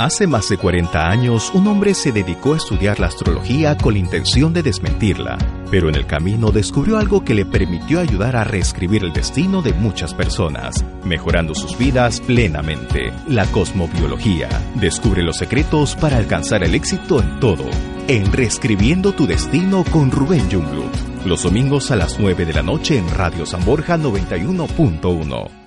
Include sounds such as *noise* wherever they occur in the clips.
Hace más de 40 años, un hombre se dedicó a estudiar la astrología con la intención de desmentirla, pero en el camino descubrió algo que le permitió ayudar a reescribir el destino de muchas personas, mejorando sus vidas plenamente. La cosmobiología descubre los secretos para alcanzar el éxito en todo. En Reescribiendo tu Destino con Rubén Jungblut, los domingos a las 9 de la noche en Radio San Borja 91.1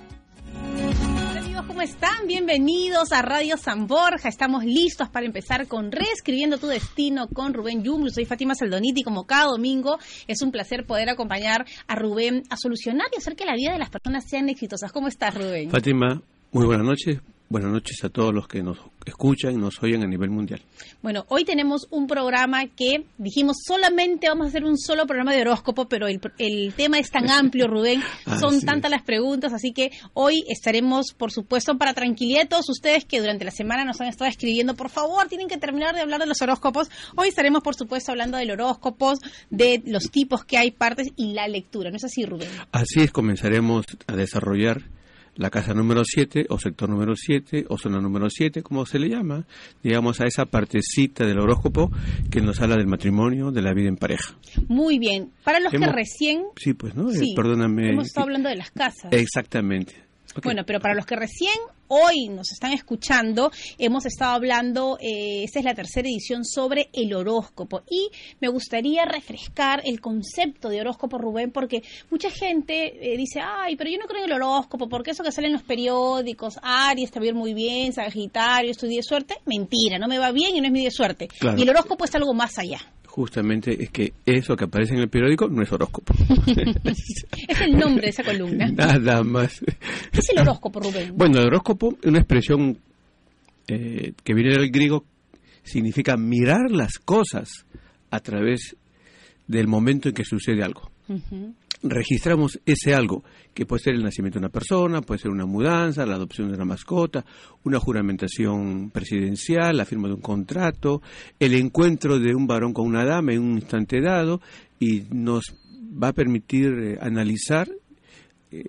están? Bienvenidos a Radio San Borja. Estamos listos para empezar con Reescribiendo tu Destino con Rubén Yumlu. Soy Fátima Saldoniti. Como cada domingo, es un placer poder acompañar a Rubén a solucionar y hacer que la vida de las personas sean exitosas. ¿Cómo estás, Rubén? Fátima, muy buenas noches. Buenas noches a todos los que nos escuchan y nos oyen a nivel mundial. Bueno, hoy tenemos un programa que dijimos solamente vamos a hacer un solo programa de horóscopo, pero el, tema es tan amplio, Rubén, *laughs* son tantas las preguntas, así que hoy estaremos, por supuesto, para tranquilidad de todos ustedes que durante la semana nos han estado escribiendo, por favor, tienen que terminar de hablar de los horóscopos. Hoy estaremos, por supuesto, hablando del horóscopo, de los tipos que hay, partes y la lectura. ¿No es así, Rubén? Así es, comenzaremos a desarrollar la casa número 7 o sector número 7 o zona número 7, como se le llama, digamos a esa partecita del horóscopo que nos habla del matrimonio, de la vida en pareja. Muy bien. Para los que recién... Sí, pues, ¿no? Sí, Perdóname. Hemos estado hablando de las casas. Exactamente. Bueno, pero para los que recién hoy nos están escuchando, hemos estado hablando, eh, esta es la tercera edición sobre el horóscopo. Y me gustaría refrescar el concepto de horóscopo, Rubén, porque mucha gente eh, dice, ay, pero yo no creo en el horóscopo, porque eso que sale en los periódicos, Aries está bien muy bien, Sagitario, estudié suerte, mentira, no me va bien y no es mi de suerte. Y el horóscopo es algo más allá justamente es que eso que aparece en el periódico no es horóscopo. *laughs* es el nombre de esa columna. Nada más. ¿Qué es el horóscopo, Rubén? Bueno, el horóscopo es una expresión eh, que viene del griego, significa mirar las cosas a través del momento en que sucede algo registramos ese algo, que puede ser el nacimiento de una persona, puede ser una mudanza, la adopción de una mascota, una juramentación presidencial, la firma de un contrato, el encuentro de un varón con una dama en un instante dado, y nos va a permitir eh, analizar eh,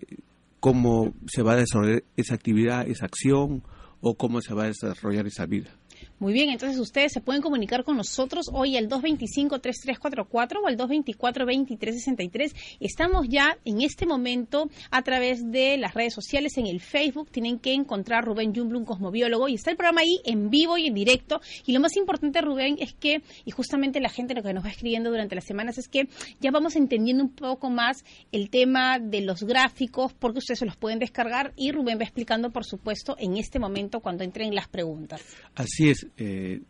cómo se va a desarrollar esa actividad, esa acción, o cómo se va a desarrollar esa vida. Muy bien, entonces ustedes se pueden comunicar con nosotros hoy al 225-3344 o al 224-2363. Estamos ya en este momento a través de las redes sociales, en el Facebook. Tienen que encontrar Rubén Jumblum, cosmobiólogo, y está el programa ahí en vivo y en directo. Y lo más importante, Rubén, es que, y justamente la gente lo que nos va escribiendo durante las semanas, es que ya vamos entendiendo un poco más el tema de los gráficos, porque ustedes se los pueden descargar y Rubén va explicando, por supuesto, en este momento cuando entren las preguntas. Así es eh,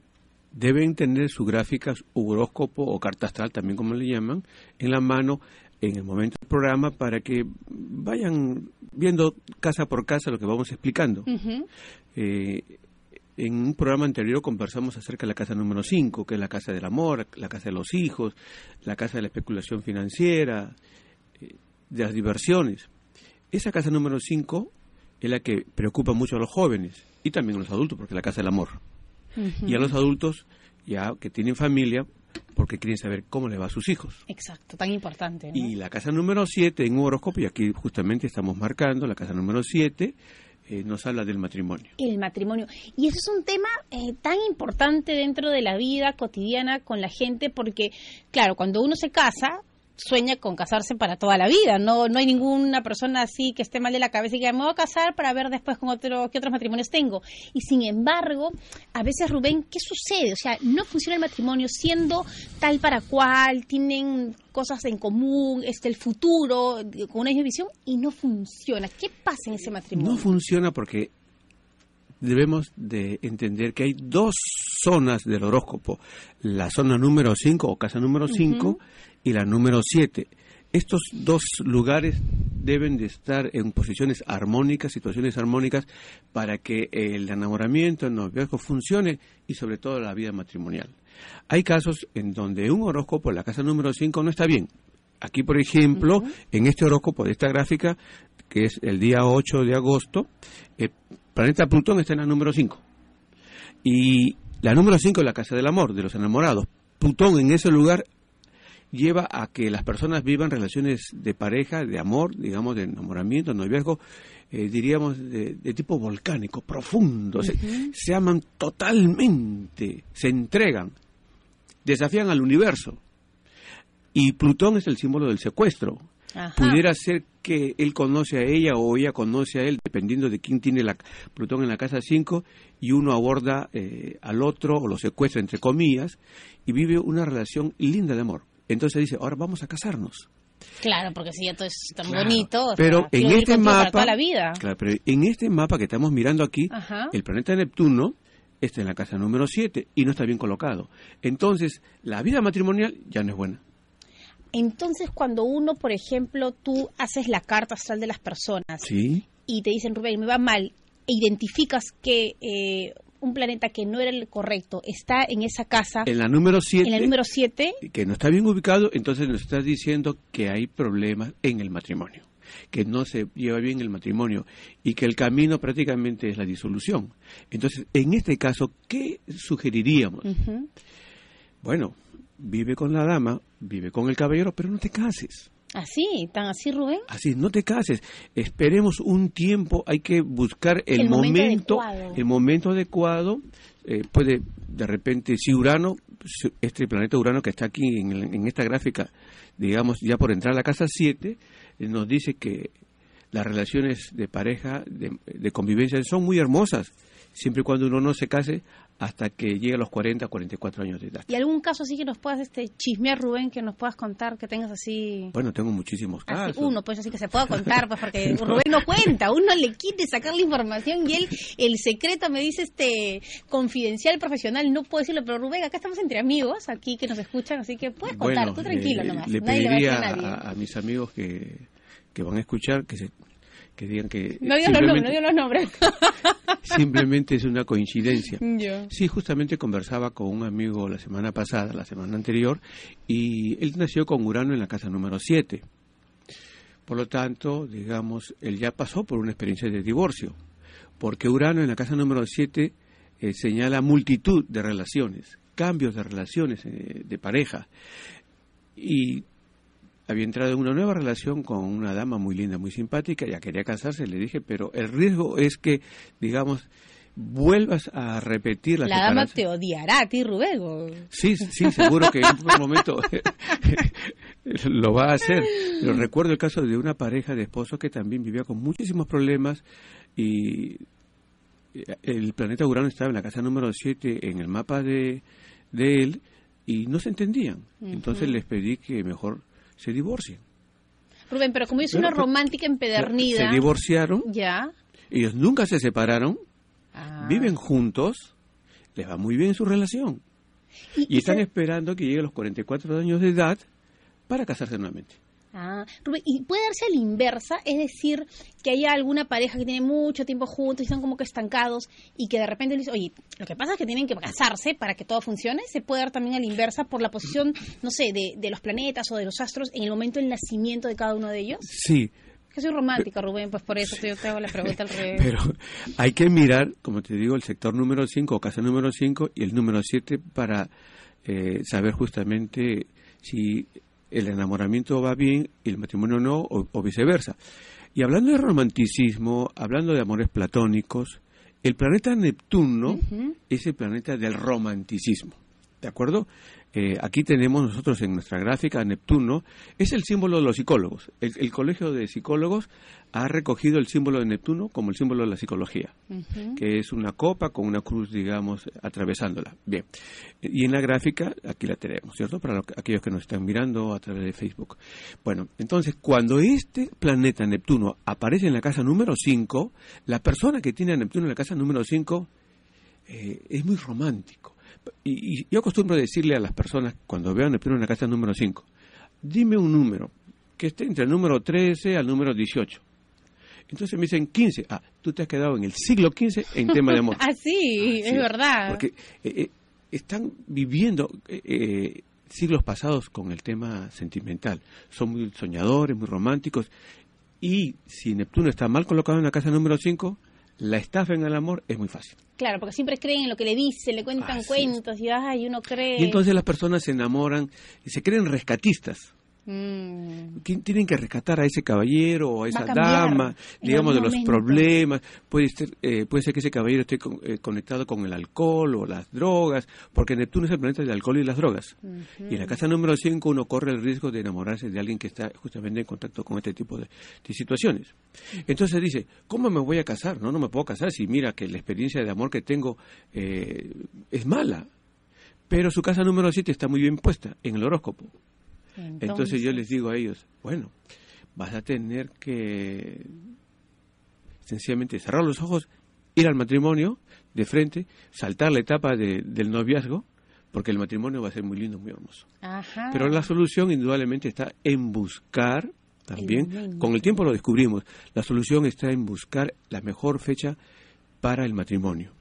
deben tener su gráfica, su horóscopo o carta astral, también como le llaman, en la mano en el momento del programa para que vayan viendo casa por casa lo que vamos explicando. Eh, en un programa anterior conversamos acerca de la casa número 5, que es la casa del amor, la casa de los hijos, la casa de la especulación financiera, eh, de las diversiones. Esa casa número 5 es la que preocupa mucho a los jóvenes y también a los adultos, porque es la casa del amor y a los adultos ya que tienen familia porque quieren saber cómo le va a sus hijos. Exacto, tan importante. Y la casa número 7 en un horóscopo, y aquí justamente estamos marcando la casa número 7, eh, nos habla del matrimonio. El matrimonio. Y eso es un tema eh, tan importante dentro de la vida cotidiana con la gente porque, claro, cuando uno se casa, sueña con casarse para toda la vida. No, no hay ninguna persona así que esté mal de la cabeza y que me voy a casar para ver después con otro, qué otros matrimonios tengo. Y sin embargo, a veces Rubén, ¿qué sucede? O sea, no funciona el matrimonio siendo tal para cual, tienen cosas en común, este el futuro, con una misma visión, y no funciona. ¿Qué pasa en ese matrimonio? No funciona porque debemos de entender que hay dos zonas del horóscopo, la zona número 5 o casa número 5 y la número 7. Estos dos lugares deben de estar en posiciones armónicas, situaciones armónicas, para que el enamoramiento, el noviazgo funcione y sobre todo la vida matrimonial. Hay casos en donde un horóscopo, la casa número 5, no está bien. Aquí, por ejemplo, en este horóscopo de esta gráfica, que es el día 8 de agosto, el planeta Plutón está en la número 5. Y la número 5 es la casa del amor, de los enamorados. Plutón en ese lugar lleva a que las personas vivan relaciones de pareja, de amor, digamos, de enamoramiento, noviazgo, eh, diríamos, de, tipo volcánico, profundo. se, aman totalmente, se entregan, desafían al universo. Y Plutón es el símbolo del secuestro. Pudiera ser que él conoce a ella o ella conoce a él, dependiendo de quién tiene la Plutón en la casa 5, y uno aborda eh, al otro o lo secuestra, entre comillas, y vive una relación linda de amor. Entonces dice, ahora vamos a casarnos. Claro, porque si ya todo es tan bonito. Pero en este mapa, la vida. Claro, pero en este mapa que estamos mirando aquí, el planeta Neptuno está en la casa número 7 y no está bien colocado. Entonces, la vida matrimonial ya no es buena. Entonces, cuando uno, por ejemplo, tú haces la carta astral de las personas y te dicen, Rubén, me va mal, e identificas que eh, un planeta que no era el correcto está en esa casa. En la número 7. En la número 7. Que no está bien ubicado, entonces nos estás diciendo que hay problemas en el matrimonio, que no se lleva bien el matrimonio y que el camino prácticamente es la disolución. Entonces, en este caso, ¿qué sugeriríamos? Bueno, vive con la dama, vive con el caballero, pero no te cases. Así, tan así, Rubén. Así, no te cases. Esperemos un tiempo, hay que buscar el, momento, el momento adecuado. Eh, puede, de repente, si Urano, este planeta Urano que está aquí en, esta gráfica, digamos, ya por entrar a la casa 7, eh, nos dice que las relaciones de pareja, de convivencia, son muy hermosas siempre y cuando uno no se case hasta que llegue a los 40, 44 años de edad. ¿Y algún caso así que nos puedas este, chismear, Rubén, que nos puedas contar, que tengas así... Bueno, tengo muchísimos casos. uno, pues así que se pueda contar, pues porque *laughs* Rubén no cuenta, uno le quiere sacar la información y él, el secreto me dice este confidencial, profesional, no puedo decirlo, pero Rubén, acá estamos entre amigos, aquí que nos escuchan, así que puedes contar, tú tranquilo nomás. Le pediría a, a, mis amigos que, que van a escuchar que se que digan que... No digan los nombres, no los nombres. *laughs* simplemente es una coincidencia. *laughs* Sí, justamente conversaba con un amigo la semana pasada, la semana anterior, y él nació con Urano en la casa número 7. Por lo tanto, digamos, él ya pasó por una experiencia de divorcio, porque Urano en la casa número 7 eh, señala multitud de relaciones, cambios de relaciones eh, de pareja. Y había entrado en una nueva relación con una dama muy linda, muy simpática, ya quería casarse, le dije, pero el riesgo es que, digamos, vuelvas a repetir la La dama te odiará a ti, Rubén. Sí, sí, seguro que en un momento *laughs* lo va a hacer. Pero recuerdo el caso de una pareja de esposos que también vivía con muchísimos problemas y el planeta Urano estaba en la casa número 7 en el mapa de, de él y no se entendían. Entonces les pedí que mejor se divorcian. Rubén, pero como es una romántica empedernida. Se divorciaron. Ya. Ellos nunca se separaron. Ah. Viven juntos. Les va muy bien su relación. Y, están esperando que llegue a los 44 años de edad para casarse nuevamente. Ah, Rubén, y puede darse a la inversa, es decir, que haya alguna pareja que tiene mucho tiempo juntos y están como que estancados y que de repente le dice, oye, lo que pasa es que tienen que casarse para que todo funcione, se puede dar también a la inversa por la posición, no sé, de, los planetas o de los astros en el momento del nacimiento de cada uno de ellos. Sí, que soy romántica, Rubén, pues por eso yo te hago la pregunta al revés. Pero hay que mirar, como te digo, el sector número 5 o casa número 5 y el número 7 para eh, saber justamente si el enamoramiento va bien y el matrimonio no, o, viceversa. Y hablando de romanticismo, hablando de amores platónicos, el planeta Neptuno es el planeta del romanticismo. ¿De acuerdo? Eh, aquí tenemos nosotros en nuestra gráfica Neptuno, es el símbolo de los psicólogos. El, Colegio de Psicólogos ha recogido el símbolo de Neptuno como el símbolo de la psicología, que es una copa con una cruz, digamos, atravesándola. Bien, y en la gráfica, aquí la tenemos, ¿cierto? Para aquellos que nos están mirando a través de Facebook. Bueno, entonces, cuando este planeta Neptuno aparece en la casa número 5, la persona que tiene a Neptuno en la casa número 5 eh, es muy romántico y, yo acostumbro decirle a las personas cuando vean Neptuno en la casa número 5, dime un número que esté entre el número 13 al número 18. Entonces me dicen 15. Ah, tú te has quedado en el siglo XV en tema de amor. *laughs* ah, sí, es verdad. Porque eh, eh, están viviendo eh, siglos pasados con el tema sentimental. Son muy soñadores, muy románticos. Y si Neptuno está mal colocado en la casa número 5, la estafa en el amor es muy fácil. Claro, porque siempre creen en lo que le dicen, le cuentan cuentos y, ay, uno cree. Y entonces las personas se enamoran y se creen rescatistas. Mm. Tienen que rescatar a ese caballero o a esa dama, digamos, de los problemas. Puede ser, eh, puede ser que ese caballero esté eh, conectado con el alcohol o las drogas, porque Neptuno es el planeta del alcohol y las drogas. Y en la casa número 5 uno corre el riesgo de enamorarse de alguien que está justamente en contacto con este tipo de, situaciones. Entonces dice, ¿cómo me voy a casar? No, no me puedo casar si mira que la experiencia de amor que tengo eh, es mala. Pero su casa número 7 está muy bien puesta en el horóscopo. Entonces, yo les digo a ellos, bueno, vas a tener que sencillamente cerrar los ojos, ir al matrimonio de frente, saltar la etapa del noviazgo, porque el matrimonio va a ser muy lindo, muy hermoso. Pero la solución indudablemente está en buscar también, con el tiempo lo descubrimos, la solución está en buscar la mejor fecha para el matrimonio.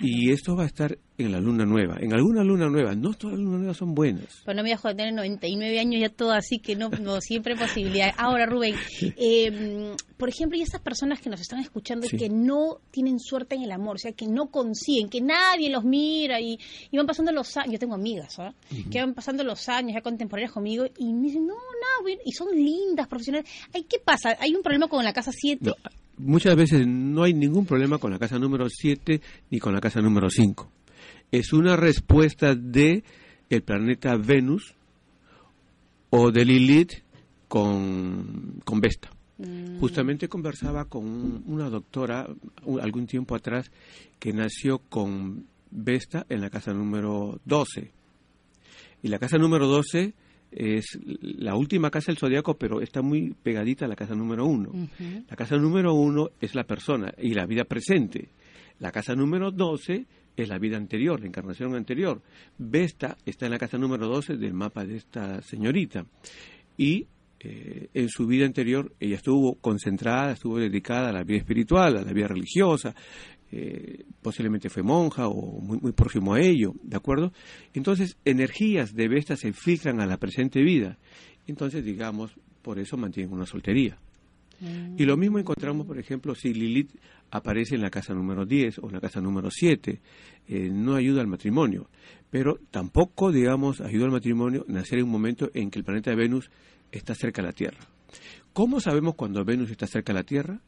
Y esto va a estar en la luna nueva. En alguna luna nueva, no todas las lunas nuevas son buenas. Pues no me voy a tener 99 años ya todo así que no, no siempre hay posibilidad. Ahora, Rubén, eh, por ejemplo, y esas personas que nos están escuchando y que no tienen suerte en el amor, o sea, que no consiguen, que nadie los mira y, van pasando los años. Yo tengo amigas, ¿ah? Que van pasando los años ya contemporáneas conmigo y me dicen, no, no, y son lindas, profesionales. Ay, ¿Qué pasa? ¿Hay un problema con la casa 7? Muchas veces no hay ningún problema con la casa número 7 ni con la casa número 5. Es una respuesta de el planeta Venus o de Lilith con, con Vesta. Mm. Justamente conversaba con una doctora algún tiempo atrás que nació con Vesta en la casa número 12. Y la casa número 12 es la última casa del zodiaco, pero está muy pegadita a la casa número uno. La casa número uno es la persona y la vida presente. La casa número doce es la vida anterior, la encarnación anterior. Vesta está en la casa número doce del mapa de esta señorita. Y eh, en su vida anterior ella estuvo concentrada, estuvo dedicada a la vida espiritual, a la vida religiosa, eh, posiblemente fue monja o muy, muy, próximo a ello, ¿de acuerdo? Entonces, energías de Vesta se filtran a la presente vida. Entonces, digamos, por eso mantienen una soltería. Y lo mismo encontramos, por ejemplo, si Lilith aparece en la casa número 10 o en la casa número 7, eh, no ayuda al matrimonio, pero tampoco, digamos, ayuda al matrimonio nacer en un momento en que el planeta Venus está cerca de la Tierra. ¿Cómo sabemos cuando Venus está cerca de la Tierra?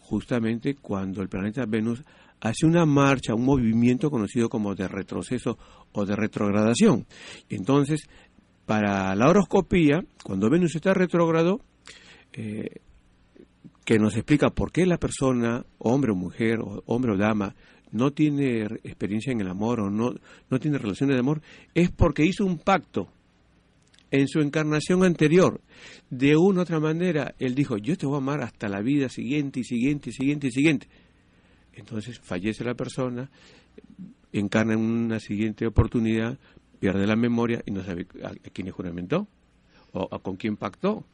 Justamente cuando el planeta Venus hace una marcha, un movimiento conocido como de retroceso o de retrogradación. Entonces, para la horoscopía, cuando Venus está retrógrado, eh, que nos explica por qué la persona, hombre o mujer, o hombre o dama, no tiene experiencia en el amor o no, no tiene relaciones de amor, es porque hizo un pacto en su encarnación anterior. De una u otra manera, él dijo, yo te voy a amar hasta la vida siguiente y siguiente y siguiente y siguiente. Entonces fallece la persona, encarna en una siguiente oportunidad, pierde la memoria y no sabe a, quién juramentó o con quién pactó.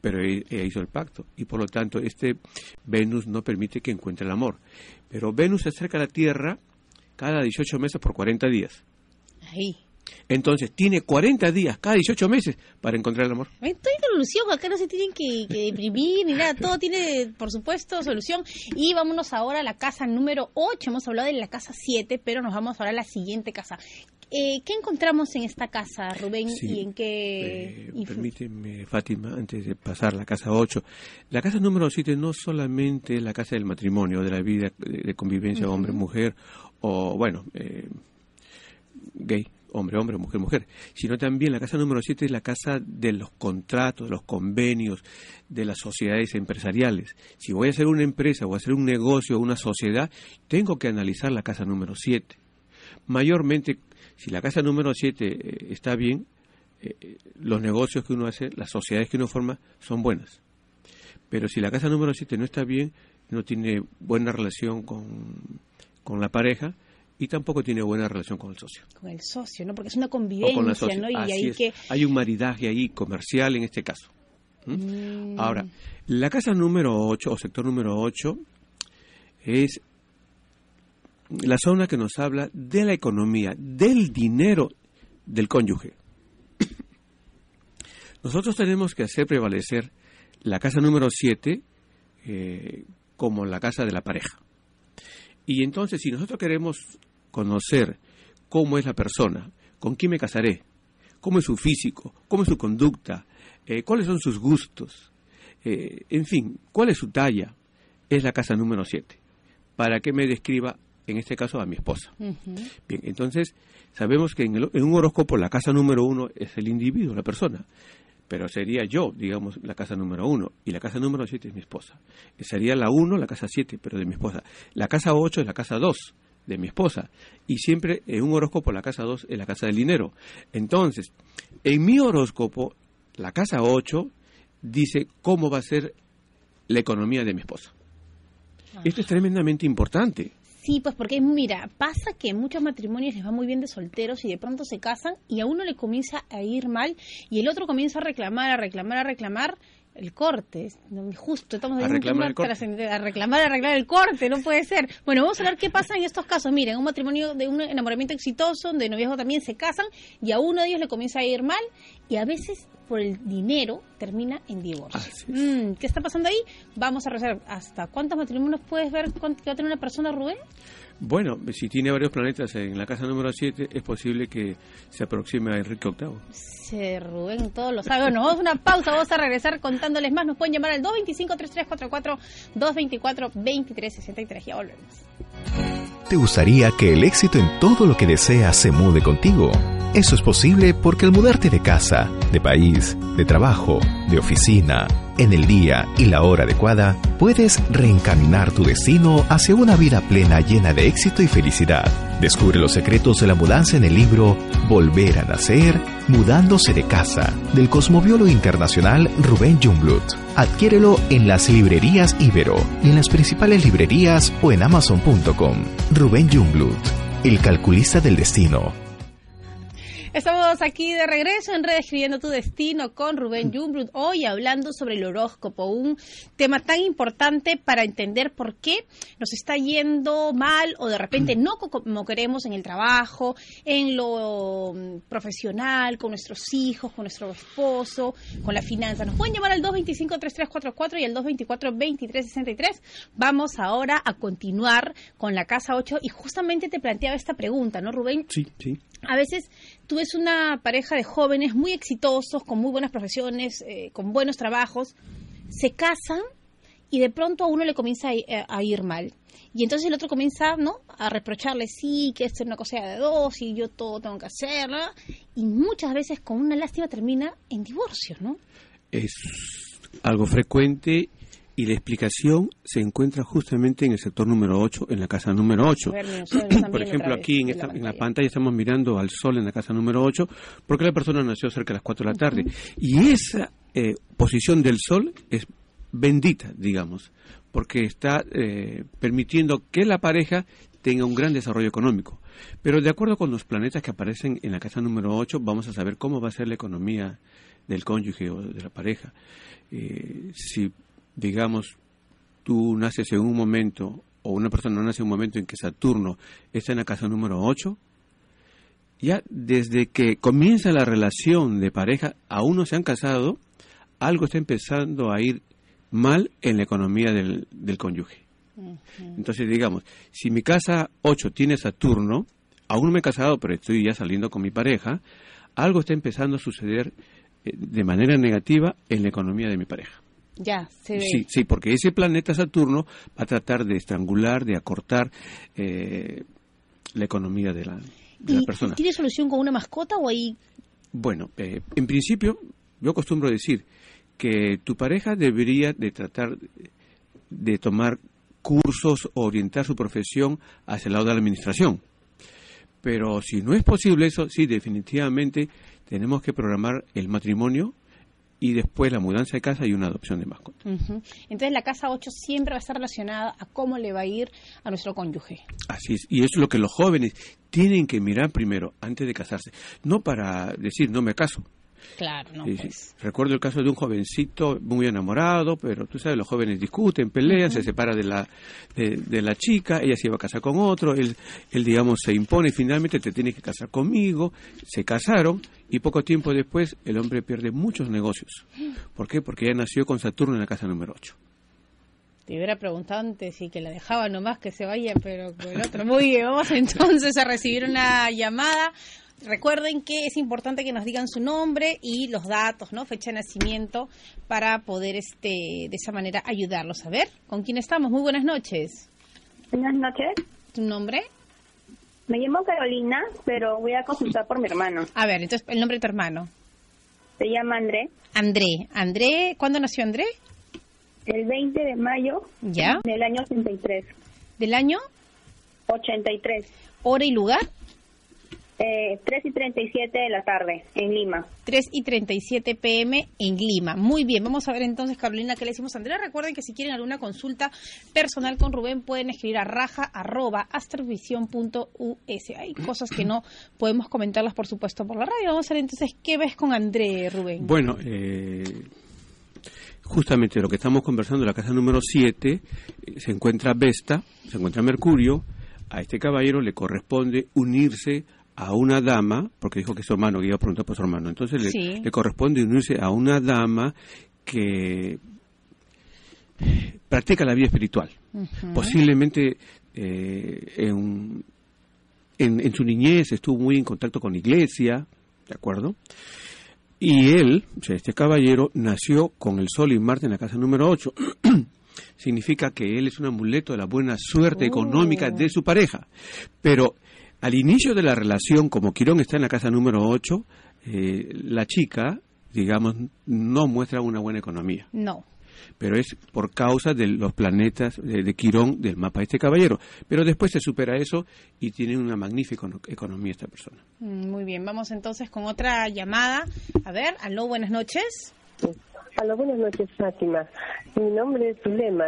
Pero ella hizo el pacto y por lo tanto este Venus no permite que encuentre el amor. Pero Venus se acerca a la Tierra cada 18 meses por 40 días. Ahí. Entonces, tiene 40 días, cada 18 meses, para encontrar el amor. Estoy con ilusión, acá no se tienen que, deprimir ni nada, todo tiene, por supuesto, solución. Y vámonos ahora a la casa número 8, hemos hablado de la casa 7, pero nos vamos ahora a la siguiente casa. Eh, ¿Qué encontramos en esta casa, Rubén? ¿Y en qué...? Eh, permíteme, Fátima, antes de pasar a la casa 8. La casa número 7 no solamente es la casa del matrimonio, de la vida de, convivencia hombre-mujer, o, bueno, eh, gay hombre, hombre, mujer, mujer, sino también la casa número 7 es la casa de los contratos, de los convenios, de las sociedades empresariales. Si voy a hacer una empresa o hacer un negocio o una sociedad, tengo que analizar la casa número 7. Mayormente, si la casa número 7 eh, está bien, eh, eh, los negocios que uno hace, las sociedades que uno forma, son buenas. Pero si la casa número 7 no está bien, no tiene buena relación con, con la pareja, y tampoco tiene buena relación con el socio. Con el socio, ¿no? Porque es una convivencia, ¿no? Y ahí que... Hay un maridaje ahí comercial en este caso. Mm. Ahora, la casa número 8 o sector número 8 es la zona que nos habla de la economía, del dinero del cónyuge. *coughs* Nosotros tenemos que hacer prevalecer la casa número 7 eh, como la casa de la pareja. Y entonces, si nosotros queremos conocer cómo es la persona, con quién me casaré, cómo es su físico, cómo es su conducta, eh, cuáles son sus gustos, eh, en fin, cuál es su talla, es la casa número 7, para que me describa, en este caso, a mi esposa. Bien, entonces, sabemos que en, en, un horóscopo la casa número uno es el individuo, la persona pero sería yo, digamos, la casa número uno, y la casa número siete es mi esposa. Sería la uno, la casa siete, pero de mi esposa. La casa ocho es la casa dos, de mi esposa. Y siempre en un horóscopo la casa dos es la casa del dinero. Entonces, en mi horóscopo, la casa ocho dice cómo va a ser la economía de mi esposa. Esto es tremendamente importante. Sí, pues porque mira, pasa que muchos matrimonios les va muy bien de solteros y de pronto se casan y a uno le comienza a ir mal y el otro comienza a reclamar, a reclamar, a reclamar el corte. Justo, estamos a reclamar, el corte. a reclamar, a arreglar el corte, no puede ser. Bueno, vamos a ver qué pasa en estos casos. Miren, un matrimonio de un enamoramiento exitoso, de noviazgo también se casan y a uno de ellos le comienza a ir mal y a veces por el dinero termina en divorcio. Mm, ¿Qué está pasando ahí? Vamos a revisar hasta cuántos matrimonios puedes ver que va a tener una persona, Rubén. Bueno, si tiene varios planetas en la casa número 7, es posible que se aproxime a Enrique VIII. Sí, Rubén, todos lo sabe. Bueno, vamos a una pausa, vamos a regresar contándoles más. Nos pueden llamar al 225-3344, 224-2363. Ya volvemos. ¿Te gustaría que el éxito en todo lo que deseas se mude contigo? Eso es posible porque al mudarte de casa, de país, de trabajo, de oficina, en el día y la hora adecuada, puedes reencaminar tu destino hacia una vida plena llena de éxito y felicidad. Descubre los secretos de la mudanza en el libro Volver a Nacer, Mudándose de Casa, del cosmobiólogo internacional Rubén Jungblut. Adquiérelo en las librerías Ibero en las principales librerías o en amazon.com. Rubén Jungblut, el calculista del destino Estamos aquí de regreso en Redescribiendo tu Destino con Rubén Jumbrut, hoy hablando sobre el horóscopo, un tema tan importante para entender por qué nos está yendo mal o de repente no como queremos en el trabajo, en lo mm, profesional, con nuestros hijos, con nuestro esposo, con la finanza. Nos pueden llamar al 225-3344 y al 224-2363. Vamos ahora a continuar con la casa 8 y justamente te planteaba esta pregunta, ¿no, Rubén? Sí, sí. A veces tú ves una pareja de jóvenes muy exitosos, con muy buenas profesiones, eh, con buenos trabajos, se casan y de pronto a uno le comienza a, ir mal. Y entonces el otro comienza, ¿no? A reprocharle, sí, que esto es una cosa de dos y yo todo tengo que hacerlo. Y muchas veces con una lástima termina en divorcio, ¿no? Es algo frecuente y la explicación se encuentra justamente en el sector número 8, en la casa número 8. *clears throat* Por ejemplo, aquí en, esta, en la pantalla estamos mirando al sol en la casa número 8 porque la persona nació cerca de las 4 de la tarde. Y esa eh, posición del sol es bendita, digamos, porque está eh, permitiendo que la pareja tenga un gran desarrollo económico. Pero de acuerdo con los planetas que aparecen en la casa número 8, vamos a saber cómo va a ser la economía del cónyuge o de la pareja. Eh, si digamos, tú naces en un momento, o una persona nace en un momento en que Saturno está en la casa número 8, ya desde que comienza la relación de pareja, aún no se han casado, algo está empezando a ir mal en la economía del, del cónyuge. Entonces, digamos, si mi casa 8 tiene Saturno, aún no me he casado, pero estoy ya saliendo con mi pareja, algo está empezando a suceder eh, de manera negativa en la economía de mi pareja. Ya, se ve. Sí, sí, porque ese planeta Saturno va a tratar de estrangular, de acortar eh, la economía de la, persona. ¿Tiene solución con una mascota o ahí? Bueno, eh, en principio, yo acostumbro decir que tu pareja debería de tratar de tomar cursos o orientar su profesión hacia el lado de la administración. Pero si no es posible eso, sí, definitivamente tenemos que programar el matrimonio y después la mudanza de casa y una adopción de mascota. Entonces la casa 8 siempre va a estar relacionada a cómo le va a ir a nuestro cónyuge. Así es, y eso es lo que los jóvenes tienen que mirar primero antes de casarse, no para decir no me caso, Claro, no. Pues. Recuerdo el caso de un jovencito muy enamorado, pero tú sabes, los jóvenes discuten, pelean, se separa de la, de, la chica, ella se iba a casar con otro, él, él, digamos, se impone y finalmente te tiene que casar conmigo, se casaron y poco tiempo después el hombre pierde muchos negocios. ¿Por qué? Porque ella nació con Saturno en la casa número 8. Te hubiera preguntado antes si que la dejaba nomás que se vaya, pero con el otro. Muy bien, vamos entonces a recibir una llamada. Recuerden que es importante que nos digan su nombre y los datos, ¿no? Fecha de nacimiento para poder este de esa manera ayudarlos. A ver, ¿con quién estamos? Muy buenas noches. Buenas noches. ¿Tu nombre? Me llamo Carolina, pero voy a consultar por mi hermano. A ver, entonces el nombre de tu hermano. Se llama André. André. André, ¿cuándo nació André? El 20 de mayo ¿Ya? del año 83. ¿Del año? 83. ¿Hora y lugar? Eh, 3 y 37 de la tarde, en Lima. 3 y 37 pm en Lima. Muy bien, vamos a ver entonces, Carolina, qué le decimos a Andrea. Recuerden que si quieren alguna consulta personal con Rubén, pueden escribir a raja arroba astrovision.us. Hay cosas que no podemos comentarlas, por supuesto, por la radio. Vamos a ver entonces qué ves con André, Rubén. Bueno, eh, justamente lo que estamos conversando en la casa número 7, eh, se encuentra Vesta, se encuentra Mercurio. A este caballero le corresponde unirse a una dama, porque dijo que es su hermano, que iba a preguntar por su hermano. Entonces le, Sí. le corresponde unirse a una dama que practica la vida espiritual. Posiblemente eh, en, en, en su niñez estuvo muy en contacto con la iglesia, ¿de acuerdo? Y él, o sea, este caballero, nació con el Sol y Marte en la casa número 8. *clears throat* Significa que él es un amuleto de la buena suerte Oh. económica de su pareja. Pero al inicio de la relación, como Quirón está en la casa número 8, eh, la chica, digamos, no muestra una buena economía No. pero es por causa de los planetas de, de Quirón del mapa de este caballero. Pero después se supera eso y tiene una magnífica econo- economía esta persona. Mm, Muy bien, vamos entonces con otra llamada. A ver, aló, buenas noches. Hola, buenas noches, Fátima. Mi nombre es Zulema.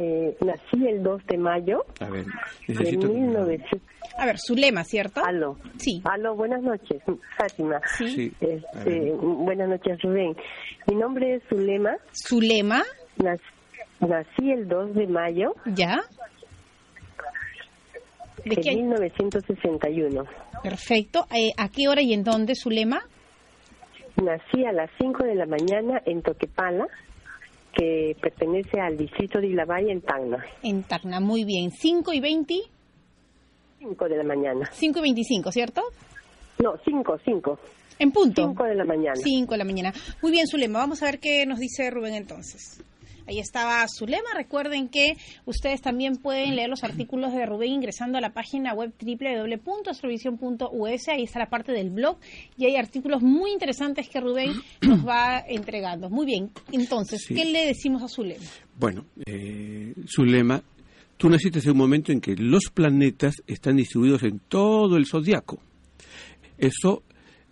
Eh, nací el 2 de mayo A ver, de necesito... 1900. A ver, Zulema, ¿cierto? Aló. Sí. Aló, buenas noches, Fátima. Sí. Este, buenas noches, Rubén. Mi nombre es Zulema. Zulema, Nac- Nací el 2 de mayo ¿ya? ¿De de qué año? 1961. Perfecto. Eh, ¿A qué hora y en dónde, Zulema? Nací a las 5 de la mañana en Toquepala, que pertenece al distrito de Ilabay en Tacna. En Tacna, muy bien. 5 y 20, 5 de la mañana. 5 y 25, ¿cierto? No, 5, 5. En punto. 5 de la mañana. 5 de la mañana. Muy bien, Zulema. Vamos a ver qué nos dice Rubén entonces. Ahí estaba Zulema. Recuerden que ustedes también pueden leer los artículos de Rubén ingresando a la página web www.astrovision.us. Ahí está la parte del blog y hay artículos muy interesantes que Rubén *clears throat* nos va entregando. Muy bien. Entonces, Sí. ¿qué le decimos a Zulema? Bueno, eh, su lema, tú naciste en un momento en que los planetas están distribuidos en todo el zodiaco. Eso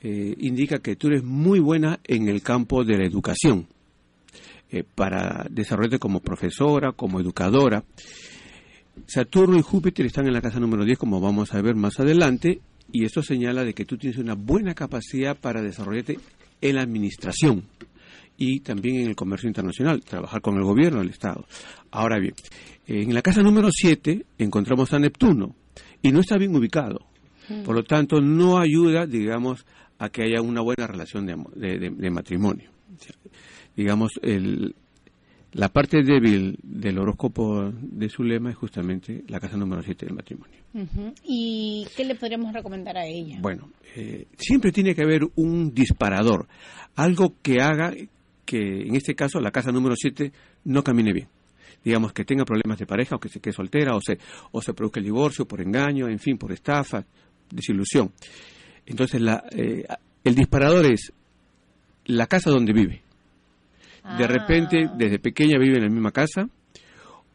eh, indica que tú eres muy buena en el campo de la educación, eh, para desarrollarte como profesora, como educadora. Saturno y Júpiter están en la casa número 10, como vamos a ver más adelante, y eso señala de que tú tienes una buena capacidad para desarrollarte en la administración y también en el comercio internacional, trabajar con el gobierno del Estado. Ahora bien, en la casa número 7 encontramos a Neptuno y no está bien ubicado. Por lo tanto, no ayuda, digamos, a que haya una buena relación de, amo- de- de- de matrimonio. Digamos, el, la parte débil del horóscopo de su lema es justamente la casa número 7 del matrimonio. ¿Y qué le podríamos recomendar a ella? Bueno, eh, siempre tiene que haber un disparador, algo que haga que en este caso la casa número 7 no camine bien. Digamos que tenga problemas de pareja o que se quede soltera o se, o se produzca el divorcio por engaño, en fin, por estafa, desilusión. Entonces la, eh, el disparador es la casa donde vive. De Ah. repente, desde pequeña vive en la misma casa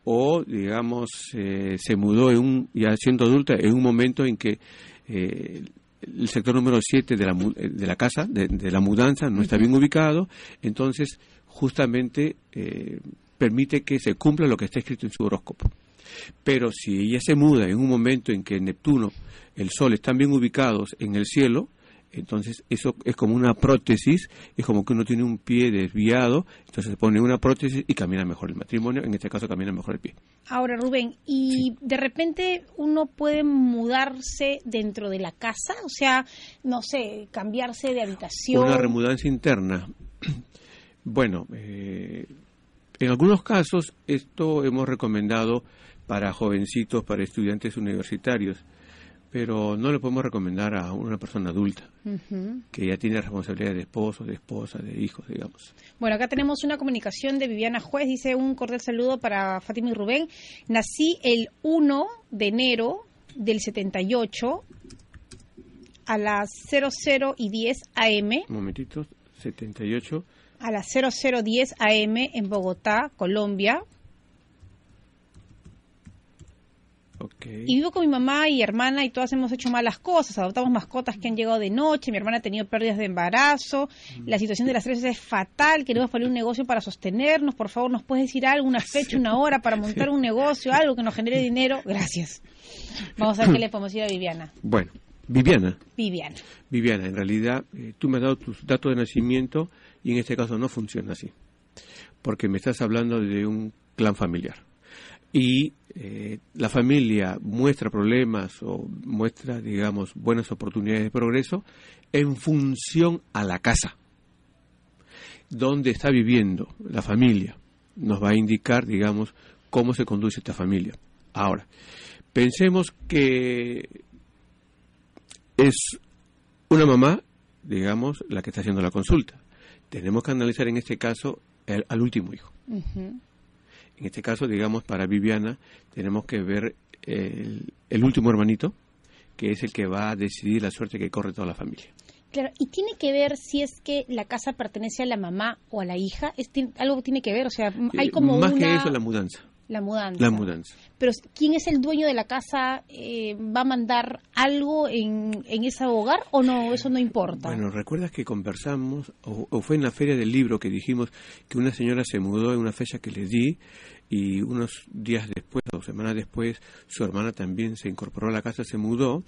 o, digamos, eh, se mudó en un, ya siendo adulta en un momento en que eh, el sector número 7 de la, eh, de la casa, de, de la mudanza, no está bien ubicado, entonces justamente eh, permite que se cumpla lo que está escrito en su horóscopo. Pero si ella se muda en un momento en que Neptuno, el Sol están bien ubicados en el cielo, entonces eso es como una prótesis, es como que uno tiene un pie desviado, entonces se pone una prótesis y camina mejor el matrimonio, en este caso camina mejor el pie. Ahora, Rubén, ¿y de repente uno puede mudarse dentro de la casa? O sea, no sé, cambiarse de habitación. Una remudanza interna. *clears throat* Bueno, eh, En algunos casos, esto hemos recomendado para jovencitos, para estudiantes universitarios, pero no le podemos recomendar a una persona adulta que ya tiene responsabilidad de esposo, de esposa, de hijos, digamos. Bueno, acá tenemos una comunicación de Viviana Juez, dice un cordial saludo para Fátima y Rubén. Nací el 1 de enero del 78 a las 00 y 10 AM. Un momentito, 78. A las 0010 AM en Bogotá, Colombia. Y vivo con mi mamá y hermana y todas hemos hecho malas cosas. Adoptamos mascotas que han llegado de noche. Mi hermana ha tenido pérdidas de embarazo. La situación de las tres es fatal. Queremos poner un negocio para sostenernos. Por favor, ¿nos puedes decir algo? Una fecha, una hora para montar un negocio, algo que nos genere dinero. Gracias. Vamos a ver qué le podemos decir a Viviana. Bueno, Viviana. Viviana. Viviana, en realidad eh, tú me has dado tus datos de nacimiento y en este caso no funciona así. Porque me estás hablando de un clan familiar y eh, la familia muestra problemas o muestra, digamos, buenas oportunidades de progreso en función a la casa donde está viviendo la familia. Nos va a indicar, digamos, cómo se conduce esta familia. Ahora, pensemos que es una mamá, digamos, la que está haciendo la consulta. Tenemos que analizar en este caso al último hijo. En este caso, digamos, para Viviana, tenemos que ver el, último hermanito, que es el que va a decidir la suerte que corre toda la familia. Claro, y tiene que ver si es que la casa pertenece a la mamá o a la hija, ¿Es, algo tiene que ver, o sea, hay eh, como Más que eso, la mudanza. La mudanza. La mudanza. Pero ¿quién es el dueño de la casa? Eh, ¿Va a mandar algo en, en ese hogar o no? Eso no importa. Bueno, recuerdas que conversamos, o, fue en la feria del libro que dijimos que una señora se mudó en una fecha que le di y unos días después o semanas después su hermana también se incorporó a la casa, se mudó,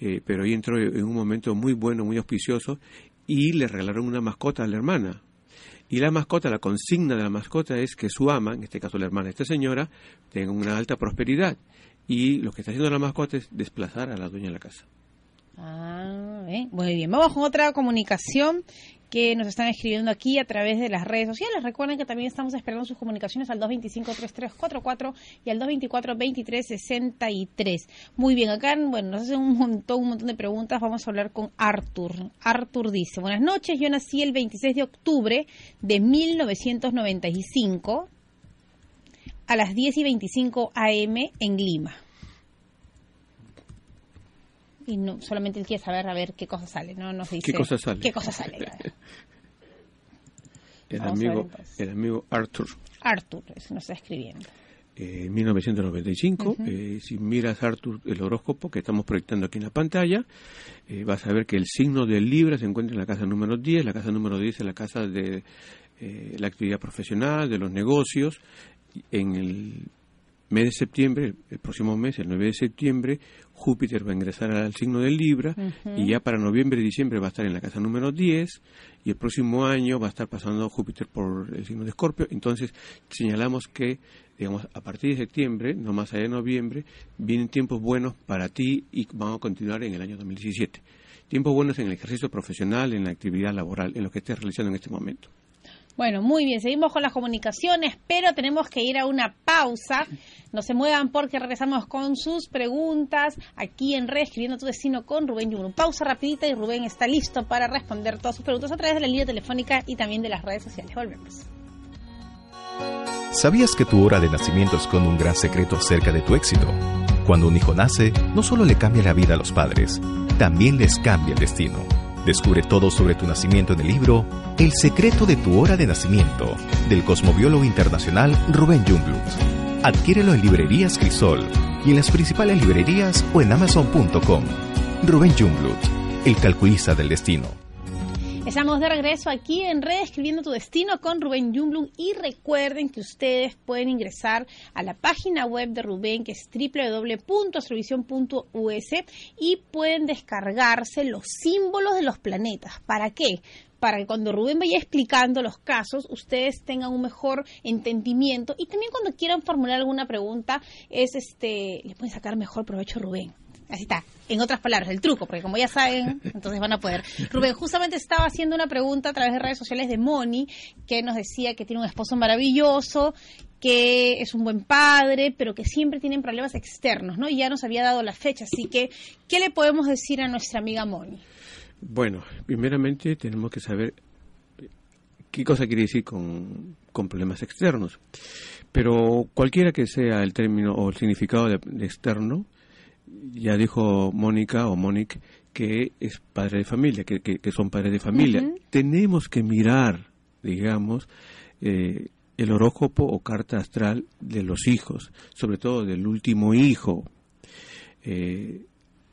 eh, pero ahí entró en un momento muy bueno, muy auspicioso y le regalaron una mascota a la hermana y la mascota, la consigna de la mascota es que su ama, en este caso la hermana de esta señora, tenga una alta prosperidad. Y lo que está haciendo la mascota es desplazar a la dueña de la casa. Ah, muy bien. Vamos con otra comunicación que nos están escribiendo aquí a través de las redes sociales. Recuerden que también estamos esperando sus comunicaciones al 225-3344 y al 224-2363. Muy bien, acá bueno, nos hacen un montón, un montón de preguntas. Vamos a hablar con Arthur. Arthur dice, buenas noches, yo nací el 26 de octubre de 1995 a las 10 y 25 AM en Lima y no solamente él quiere saber a ver qué cosa sale, no nos dice qué cosa sale. Qué cosa sale. el amigo, el amigo Arthur. Arthur, eso nos está escribiendo. Eh, 1995, eh, si miras Arthur el horóscopo que estamos proyectando aquí en la pantalla, eh, vas a ver que el signo del Libra se encuentra en la casa número 10, la casa número 10 es la casa de eh, la actividad profesional, de los negocios, en el mes de septiembre, el próximo mes, el 9 de septiembre, Júpiter va a ingresar al signo del Libra y ya para noviembre y diciembre va a estar en la casa número 10 y el próximo año va a estar pasando Júpiter por el signo de Escorpio. Entonces señalamos que, digamos, a partir de septiembre, no más allá de noviembre, vienen tiempos buenos para ti y vamos a continuar en el año 2017. Tiempos buenos en el ejercicio profesional, en la actividad laboral, en lo que estés realizando en este momento. Bueno, muy bien, seguimos con las comunicaciones, pero tenemos que ir a una pausa. No se muevan porque regresamos con sus preguntas aquí en Reescribiendo tu Destino con Rubén Yuno. Pausa rapidita y Rubén está listo para responder todas sus preguntas a través de la línea telefónica y también de las redes sociales. Volvemos. ¿Sabías que tu hora de nacimiento esconde un gran secreto acerca de tu éxito? Cuando un hijo nace, no solo le cambia la vida a los padres, también les cambia el destino. Descubre todo sobre tu nacimiento en el libro El secreto de tu hora de nacimiento, del cosmobiólogo internacional Rubén Jungblut. Adquiérelo en librerías Crisol y en las principales librerías o en amazon.com. Rubén Jungblut, el calculista del destino. Estamos de regreso aquí en Red Escribiendo tu Destino con Rubén Jumblum y recuerden que ustedes pueden ingresar a la página web de Rubén que es www.astrovision.us y pueden descargarse los símbolos de los planetas. ¿Para qué? para que cuando Rubén vaya explicando los casos, ustedes tengan un mejor entendimiento y también cuando quieran formular alguna pregunta, es este, le pueden sacar mejor provecho a Rubén Así está. En otras palabras, el truco, porque como ya saben, entonces van a poder. Rubén, justamente estaba haciendo una pregunta a través de redes sociales de Moni, que nos decía que tiene un esposo maravilloso, que es un buen padre, pero que siempre tienen problemas externos, ¿no? Y ya nos había dado la fecha, así que, ¿qué le podemos decir a nuestra amiga Moni? Bueno, primeramente tenemos que saber qué cosa quiere decir con, problemas externos. Pero cualquiera que sea el término o el significado de, externo, ya dijo Mónica o Mónica que es padre de familia, que, que, son padres de familia. Tenemos que mirar, digamos, eh, el horóscopo o carta astral de los hijos, sobre todo del último hijo. Eh,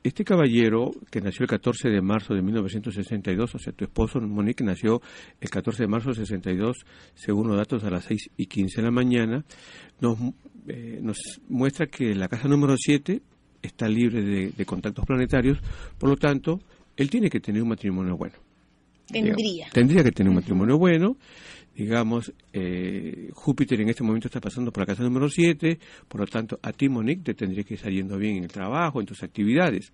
este caballero, que nació el 14 de marzo de 1962, o sea, tu esposo Monique nació el 14 de marzo de 62, según los datos a las 6 y 15 de la mañana, nos, eh, nos muestra que la casa número 7 está libre de, contactos planetarios, por lo tanto, él tiene que tener un matrimonio bueno. Tendría. tendría que tener un matrimonio bueno digamos, eh, Júpiter en este momento está pasando por la casa número 7, por lo tanto, a ti, Monique, te tendría que estar yendo bien en el trabajo, en tus actividades.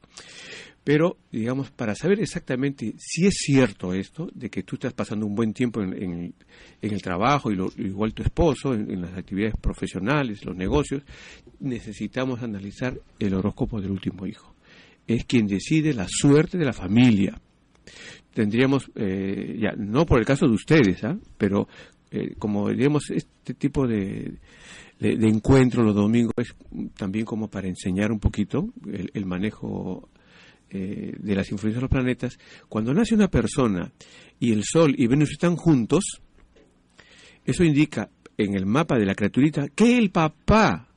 Pero, digamos, para saber exactamente si es cierto esto, de que tú estás pasando un buen tiempo en, el trabajo, y lo, igual tu esposo, en, las actividades profesionales, los negocios, necesitamos analizar el horóscopo del último hijo. Es quien decide la suerte de la familia tendríamos, eh, ya no por el caso de ustedes, ¿ah? pero eh, como diríamos, este tipo de, de, encuentro los domingos es también como para enseñar un poquito el, manejo eh, de las influencias de los planetas. Cuando nace una persona y el Sol y Venus están juntos, eso indica en el mapa de la criaturita que el papá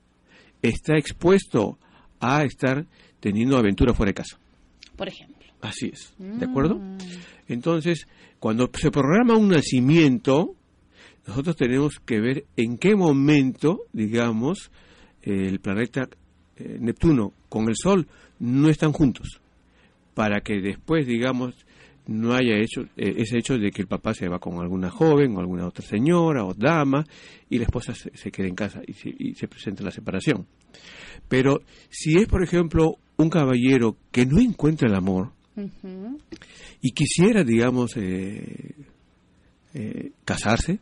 está expuesto a estar teniendo aventura fuera de casa. Por ejemplo. Así es, ¿de acuerdo? Mm. Entonces, cuando se programa un nacimiento, nosotros tenemos que ver en qué momento, digamos, el planeta eh, Neptuno con el Sol no están juntos, para que después, digamos, no haya hecho eh, ese hecho de que el papá se va con alguna joven o alguna otra señora o dama y la esposa se, quede en casa y se, y se presenta la separación. Pero si es, por ejemplo, un caballero que no encuentra el amor, y quisiera, digamos, eh, eh, casarse.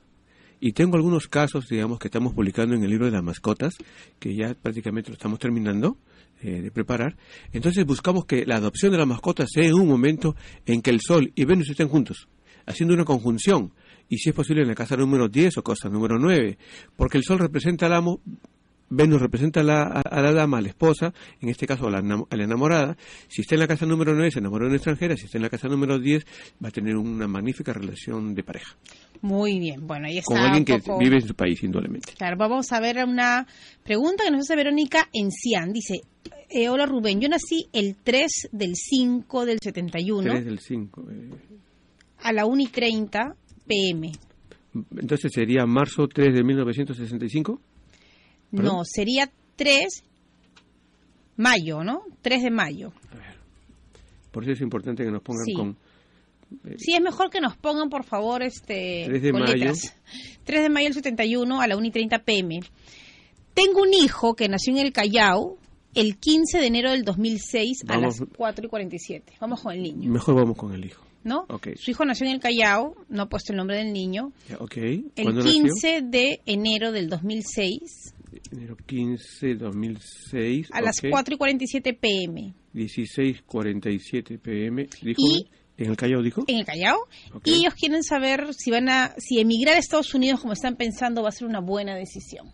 Y tengo algunos casos, digamos, que estamos publicando en el libro de las mascotas, que ya prácticamente lo estamos terminando eh, de preparar. Entonces buscamos que la adopción de la mascota sea en un momento en que el Sol y Venus estén juntos, haciendo una conjunción. Y si es posible en la casa número 10 o casa número 9, porque el Sol representa al amo, Venus representa a la, dama, a la esposa, en este caso a la, enamorada. Si está en la casa número 9, se enamoró de una extranjera. Si está en la casa número 10, va a tener una magnífica relación de pareja. Muy bien, bueno, ahí está. Con alguien que vive en su país, indudablemente. Claro, vamos a ver una pregunta que nos hace Verónica Encián. Dice, eh, hola Rubén, yo nací el 3 del 5 del 71. 3 del 5. Eh. A la 1 y 30 pm. Entonces sería marzo 3 de 1965. No, sería 3 mayo, ¿no? 3 de mayo. Por eso es importante que nos pongan con... Eh, sí, es mejor que nos pongan, por favor, este, 3 de mayo. 3 de mayo del 71 a la 1 y 30 pm. Tengo un hijo que nació en el Callao el 15 de enero del 2006 a las 4 y 47. Vamos con el niño. Mejor vamos con el hijo. ¿No? Okay. Su hijo nació en el Callao, no ha puesto el nombre del niño. Okay. El 15 de enero del 2006 enero 15, 2006. A las 4 y 47 pm. 16, 47 pm. Dijo, y, ¿En el Callao dijo? En el Callao. Y ellos quieren saber si van a, si emigrar a Estados Unidos como están pensando va a ser una buena decisión.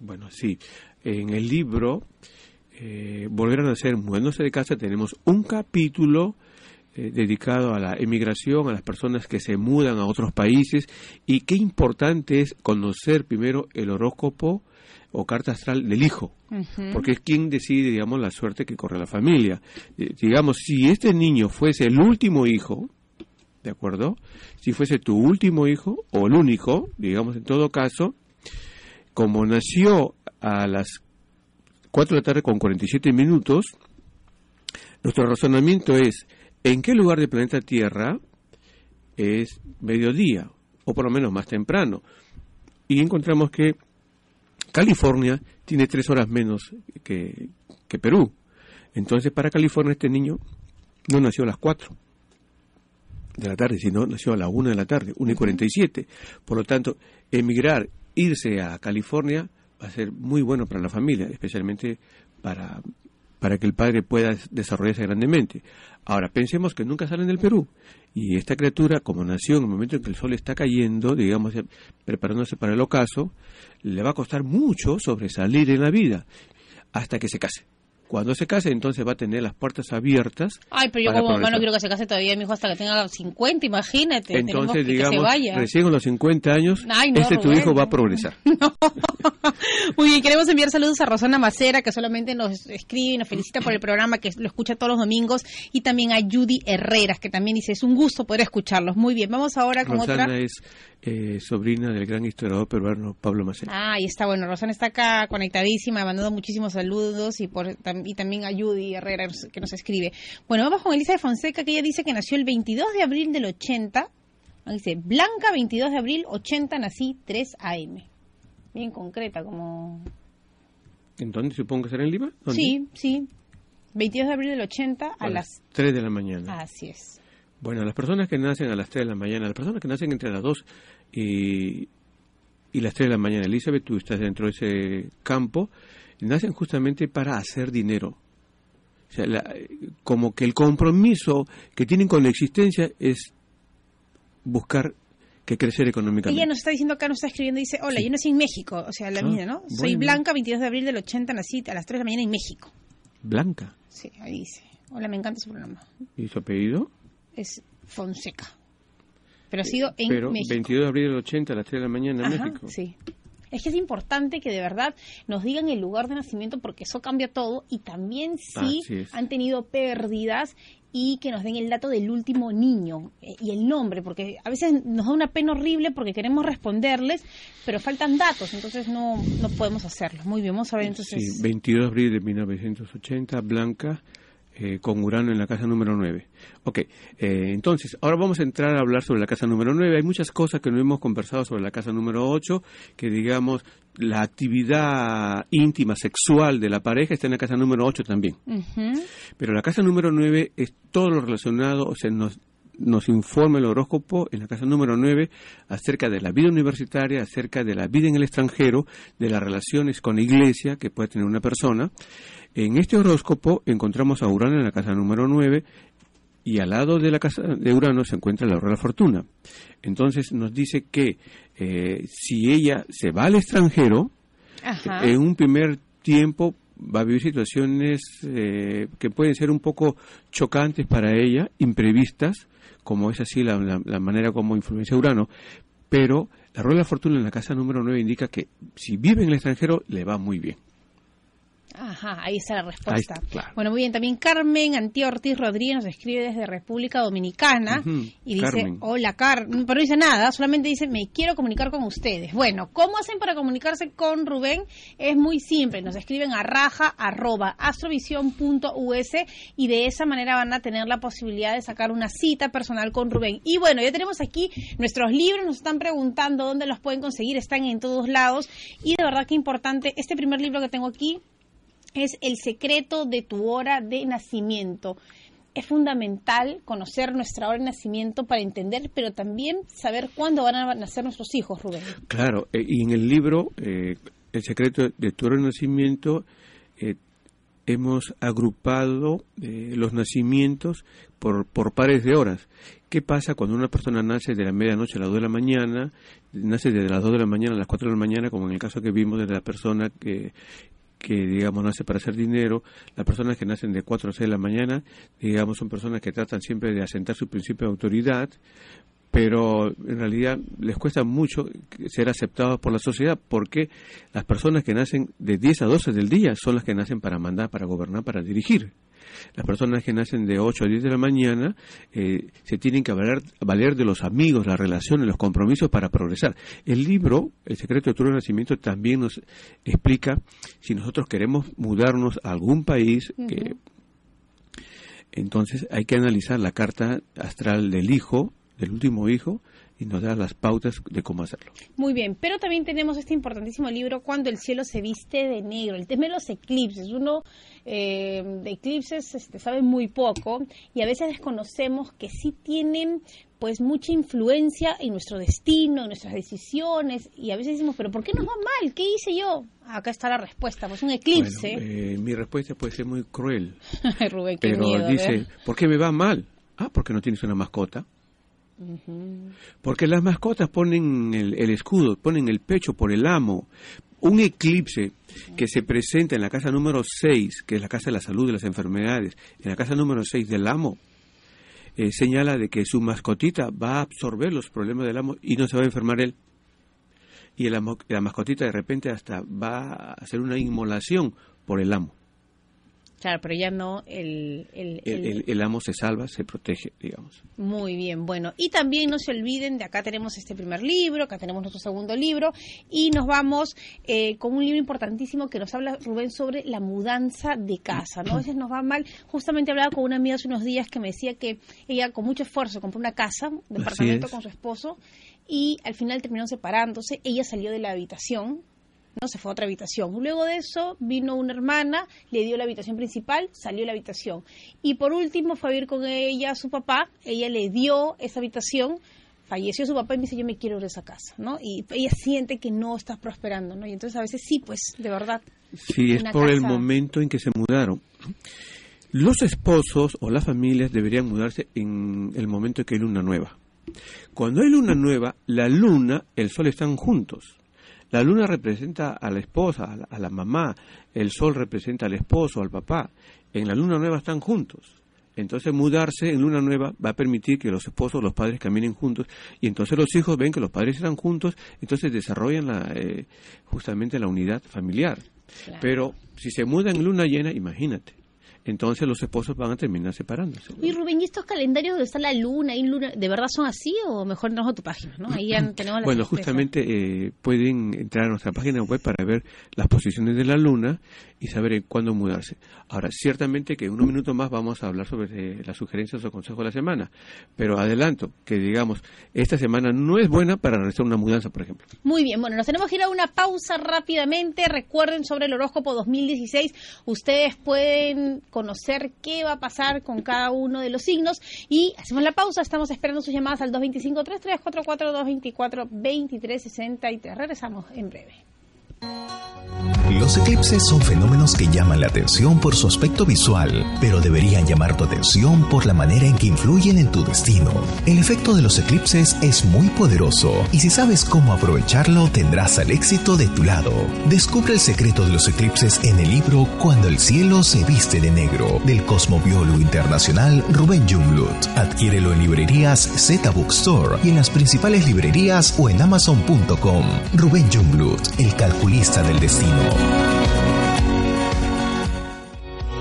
Bueno, sí. En el libro, eh, Volver a nacer, mudándose de casa, tenemos un capítulo eh, dedicado a la emigración, a las personas que se mudan a otros países y qué importante es conocer primero el horóscopo o carta astral del hijo, porque es quien decide, digamos, la suerte que corre la familia. Eh, digamos, si este niño fuese el último hijo, ¿de acuerdo? Si fuese tu último hijo o el único, digamos, en todo caso, como nació a las 4 de la tarde con 47 minutos, nuestro razonamiento es ¿En qué lugar del planeta Tierra es mediodía? O por lo menos más temprano. Y encontramos que California tiene tres horas menos que, que Perú. Entonces, para California este niño no nació a las cuatro de la tarde, sino nació a la una de la tarde, una y cuarenta y siete. Por lo tanto, emigrar, irse a California va a ser muy bueno para la familia, especialmente para, para que el padre pueda desarrollarse grandemente. Ahora, pensemos que nunca salen del Perú. Y esta criatura, como nació en el momento en que el sol está cayendo, digamos, preparándose para el ocaso, le va a costar mucho sobresalir en la vida hasta que se case. Cuando se case, entonces va a tener las puertas abiertas. Ay, pero yo como mamá no quiero que se case todavía, mi hijo, hasta que tenga 50, imagínate. Entonces, digamos, recién a los 50 años, este tu hijo va a progresar. *laughs* Muy bien, queremos enviar saludos a Rosana Macera, que solamente nos escribe y nos felicita por el programa, que lo escucha todos los domingos, y también a Judy Herreras, que también dice, es un gusto poder escucharlos. Muy bien, vamos ahora con Rosana otra. es eh, sobrina del gran historiador peruano Pablo Macera. Ah, ahí está, bueno, Rosana está acá conectadísima, mandando muchísimos saludos y por y también a Judy Herrera que nos escribe. Bueno, vamos con Elisa de Fonseca, que ella dice que nació el 22 de abril del 80. Dice, Blanca, 22 de abril, 80, nací 3 AM. Bien concreta, como... ¿En dónde supongo que será en Lima? Sí, sí. 22 de abril del 80 a, las 3 de la mañana. Así es. Bueno, las personas que nacen a las 3 de la mañana, las personas que nacen entre las 2 y, y las 3 de la mañana, Elizabeth, tú estás dentro de ese campo, nacen justamente para hacer dinero. O sea, como que el compromiso que tienen con la existencia es buscar que crecer económicamente. Ella nos está diciendo acá, nos está escribiendo, dice, hola, yo nací en México, o sea, la mía, ¿no? Soy Blanca, 22 de abril del 80, nací a las 3 de la mañana en México. Blanca. Sí, ahí dice. Hola, me encanta su programa. ¿Y su apellido? Es Fonseca. Pero ha sido en Pero México. 22 de abril del 80 a las 3 de la mañana en Ajá, México. Sí. Es que es importante que de verdad nos digan el lugar de nacimiento porque eso cambia todo y también si es. han tenido pérdidas y que nos den el dato del último niño eh, y el nombre, porque a veces nos da una pena horrible porque queremos responderles, pero faltan datos, entonces no, no podemos hacerlo. Muy bien, vamos a ver entonces. Sí, 22 de abril de 1980, Blanca, eh, con Urano en la casa número 9. Ok, eh, entonces, ahora vamos a entrar a hablar sobre la casa número 9. Hay muchas cosas que no hemos conversado sobre la casa número 8, que digamos, la actividad íntima, sexual de la pareja está en la casa número 8 también. Ujú. Pero la casa número 9 es todo lo relacionado, o sea, nos, nos informa el horóscopo en la casa número 9 acerca de la vida universitaria, acerca de la vida en el extranjero, de las relaciones con la iglesia que puede tener una persona. En este horóscopo encontramos a Urano en la casa número 9 y al lado de la casa de Urano se encuentra la hora de la fortuna. Entonces nos dice que eh, si ella se va al extranjero, Ajá. en un primer tiempo va a vivir situaciones eh, que pueden ser un poco chocantes para ella, imprevistas, como es así la, la- la manera como influencia Urano, pero la rueda de la fortuna en la casa número 9 indica que si vive en el extranjero le va muy bien. Ajá, ahí está la respuesta. Ahí está, claro. Bueno, muy bien. También Carmen Antía Ortiz Rodríguez nos escribe desde República Dominicana y dice, Carmen. hola Carmen, pero no dice nada, solamente dice, me quiero comunicar con ustedes. Bueno, ¿cómo hacen para comunicarse con Rubén? Es muy simple, nos escriben a raja arroba astrovision.us y de esa manera van a tener la posibilidad de sacar una cita personal con Rubén. Y bueno, ya tenemos aquí nuestros libros, nos están preguntando dónde los pueden conseguir, están en todos lados y de verdad que importante, este primer libro que tengo aquí es El secreto de tu hora de nacimiento. Es fundamental conocer nuestra hora de nacimiento para entender, pero también saber cuándo van a nacer nuestros hijos, Rubén. Claro, eh, y en el libro eh, El secreto de tu hora de nacimiento eh, hemos agrupado eh, los nacimientos por, por pares de horas. ¿Qué pasa cuando una persona nace de la medianoche a las 2 de la mañana, nace desde las 2 de la mañana a las 4 de la mañana, como en el caso que vimos de la persona que que digamos nace para hacer dinero, las personas que nacen de 4 a 6 de la mañana, digamos son personas que tratan siempre de asentar su principio de autoridad, pero en realidad les cuesta mucho ser aceptados por la sociedad porque las personas que nacen de 10 a 12 del día son las que nacen para mandar, para gobernar, para dirigir. Las personas que nacen de 8 a 10 de la mañana eh, se tienen que valer, valer de los amigos, las relaciones, los compromisos para progresar. El libro, El secreto de tu nacimiento, también nos explica si nosotros queremos mudarnos a algún país que entonces hay que analizar la carta astral del hijo, del último hijo, y nos da las pautas de cómo hacerlo. Muy bien, pero también tenemos este importantísimo libro Cuando el cielo se viste de negro, el tema de los eclipses. Uno eh, de eclipses este, sabe muy poco y a veces desconocemos que sí tienen pues mucha influencia en nuestro destino, en nuestras decisiones y a veces decimos, pero ¿por qué nos va mal? ¿Qué hice yo? Acá está la respuesta, pues un eclipse. Eh, mi respuesta puede ser muy cruel. *laughs* Rubén, qué pero miedo, dice, ¿ver? ¿por qué me va mal? Ah, porque no tienes una mascota. Porque las mascotas ponen el, escudo, ponen el pecho por el amo. Un eclipse que se presenta en la casa número 6, que es la casa de la salud de las enfermedades, en la casa número 6 del amo, eh, señala de que su mascotita va a absorber los problemas del amo y no se va a enfermar él. Y el amo- la mascotita de repente hasta va a hacer una inmolación por el amo. Claro, pero ya no el, el- El, el- el- el amo se salva, se protege, digamos. Muy bien, bueno, y también no se olviden, de acá tenemos este primer libro, acá tenemos nuestro segundo libro, y nos vamos eh, con un libro importantísimo que nos habla Rubén sobre la mudanza de casa, ¿no? A veces nos va mal. Justamente hablaba con una amiga hace unos días que me decía que ella con mucho esfuerzo compró una casa, un departamento con su esposo, y al final terminaron separándose, ella salió de la habitación, no se fue a otra habitación. Luego de eso vino una hermana, le dio la habitación principal, salió de la habitación. Y por último fue a vivir con ella su papá, ella le dio esa habitación, falleció su papá y me dice yo me quiero ir de esa casa, ¿no? Y ella siente que no está prosperando, ¿no? Y entonces a veces sí, pues, de verdad. Sí, es por el momento en que se mudaron. Los esposos o las familias deberían mudarse en el momento en que hay luna nueva. Cuando hay luna nueva, la luna, el sol están juntos. La luna representa a la esposa, a la, a la mamá, el sol representa al esposo, al papá. En la luna nueva están juntos. Entonces mudarse en luna nueva va a permitir que los esposos, los padres caminen juntos y entonces los hijos ven que los padres están juntos, entonces desarrollan la, eh, justamente la unidad familiar. Claro. Pero si se mudan en luna llena, imagínate, entonces los esposos van a terminar separándose. Y Rubén, ¿y estos calendarios donde está la luna y luna, de verdad son así o mejor nos a tu página, ¿no? Ahí ya tenemos Bueno, justamente eh, pueden entrar a nuestra página web para ver las posiciones de la luna y saber en cuándo mudarse. Ahora, ciertamente que en unos minutos más vamos a hablar sobre eh, las sugerencias o consejos de la semana, pero adelanto que, digamos, esta semana no es buena para realizar una mudanza, por ejemplo. Muy bien, bueno, nos tenemos que ir a una pausa rápidamente. Recuerden sobre el horóscopo 2016, ustedes pueden conocer qué va a pasar con cada uno de los signos y hacemos la pausa. Estamos esperando sus llamadas al 225-3344-224-2363. Regresamos en breve. Los eclipses son fenómenos que llaman la atención por su aspecto visual, pero deberían llamar tu atención por la manera en que influyen en tu destino. El efecto de los eclipses es muy poderoso y si sabes cómo aprovecharlo tendrás al éxito de tu lado. Descubre el secreto de los eclipses en el libro Cuando el cielo se viste de negro del cosmobiólogo internacional Rubén Junglut. Adquiérelo en librerías Z Bookstore y en las principales librerías o en amazon.com. Rubén Junglut, el calculista del destino.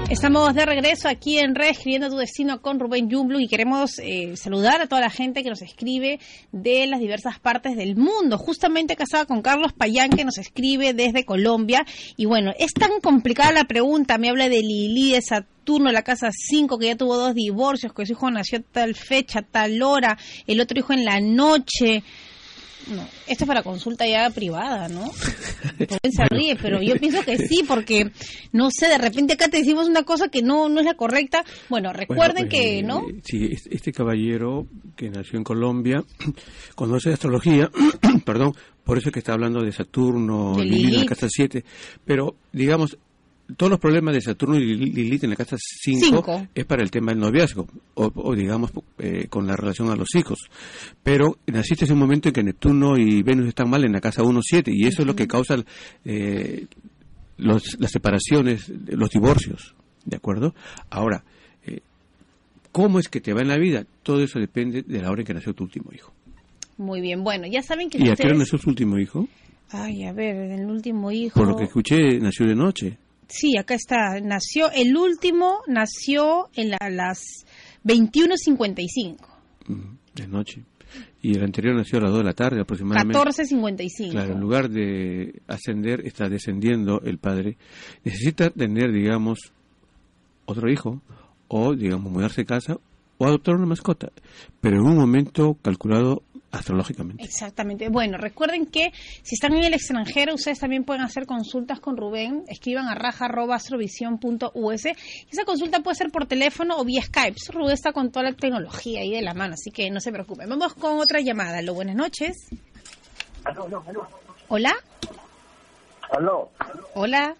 Estamos de regreso aquí en Reescribiendo tu Destino con Rubén Jumblu y queremos eh, saludar a toda la gente que nos escribe de las diversas partes del mundo. Justamente casada con Carlos Payán que nos escribe desde Colombia. Y bueno, es tan complicada la pregunta. Me habla de Lili, de Saturno, la casa 5, que ya tuvo dos divorcios, que su hijo nació tal fecha, tal hora, el otro hijo en la noche. No, esto es para consulta ya privada, ¿no? *laughs* Se ríe, pero yo pienso que sí, porque, no sé, de repente acá te decimos una cosa que no, no es la correcta. Bueno, recuerden Bueno, que, eh, ¿no? Sí, este este caballero que nació en Colombia *clears throat* conoce astrología, *clears throat* perdón, por eso es que está hablando de Saturno, De Lilith en la casa 7, pero digamos, todos los problemas de Saturno y Lili- Lilith en la casa 5 Cinco. es para el tema del noviazgo, o, o digamos, eh, con la relación a los hijos. Pero naciste en un momento en que Neptuno y Venus están mal en la casa 1-7, y eso es lo que causa eh, los- las separaciones, los divorcios, ¿de acuerdo? Ahora, eh, ¿cómo es que te va en la vida? Todo eso depende de la hora en que nació tu último hijo. Muy bien, bueno, ya saben que ¿Y a qué hora nació su último hijo? Ay, a ver, el último hijo... Por lo que escuché, nació de noche. Sí, acá está. Nació, el último nació en la- las 21.55. Mm, De noche. Y el anterior nació a las 2 de la tarde aproximadamente. 14.55. Claro, en lugar de ascender, está descendiendo el padre. Necesita tener, digamos, otro hijo, o, digamos, mudarse de casa, o adoptar una mascota. Pero en un momento calculado astrológicamente. Exactamente. Bueno, recuerden que si están en el extranjero, ustedes también pueden hacer consultas con Rubén. Escriban a raja.astrovision.us. Esa consulta puede ser por teléfono o vía Skype. Rubén está con toda la tecnología ahí de la mano, así que no se preocupen. Vamos con otra llamada. Lo buenas noches. Hola. Aló. Hola.